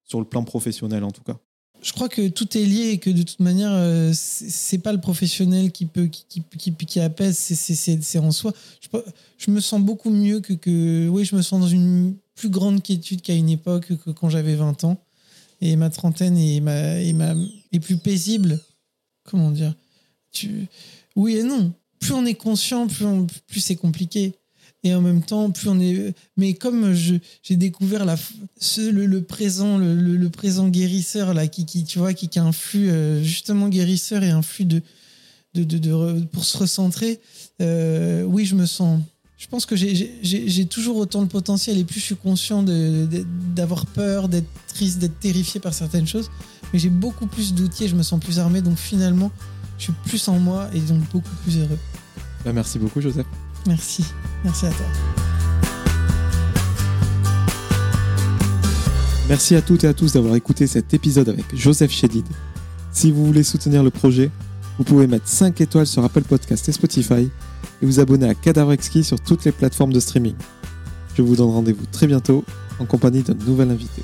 sur le plan professionnel en tout cas? Je crois que tout est lié et que de toute manière, euh, c'est pas le professionnel qui peut qui, qui, qui, apaise, c'est en soi. Je, je, me sens beaucoup mieux que, que. Oui, je me sens dans une plus grande quiétude qu'à une époque, que quand j'avais 20 ans et ma trentaine est, ma, est, ma, est plus paisible. Comment dire? Tu... Oui et non. Plus on est conscient, plus, c'est compliqué. Et en même temps, plus on est. Mais comme j'ai découvert le, présent, le, présent guérisseur là, qui, qui tu vois, qui, a un flux euh, justement guérisseur et un flux de pour se recentrer. Euh, oui, je me sens je pense que j'ai toujours autant de potentiel et plus je suis conscient d'avoir peur, d'être triste, d'être terrifié par certaines choses, mais j'ai beaucoup plus d'outils et je me sens plus armé, donc finalement, je suis plus en moi et donc beaucoup plus heureux. Bah, merci beaucoup, Joseph. Merci. Merci à toi. Merci à toutes et à tous d'avoir écouté cet épisode avec Joseph Chédid. Si vous voulez soutenir le projet, vous pouvez mettre 5 étoiles sur Apple Podcast et Spotify et vous abonner à Cadavre Exquis sur toutes les plateformes de streaming. Je vous donne rendez-vous très bientôt en compagnie d'un nouvel invité.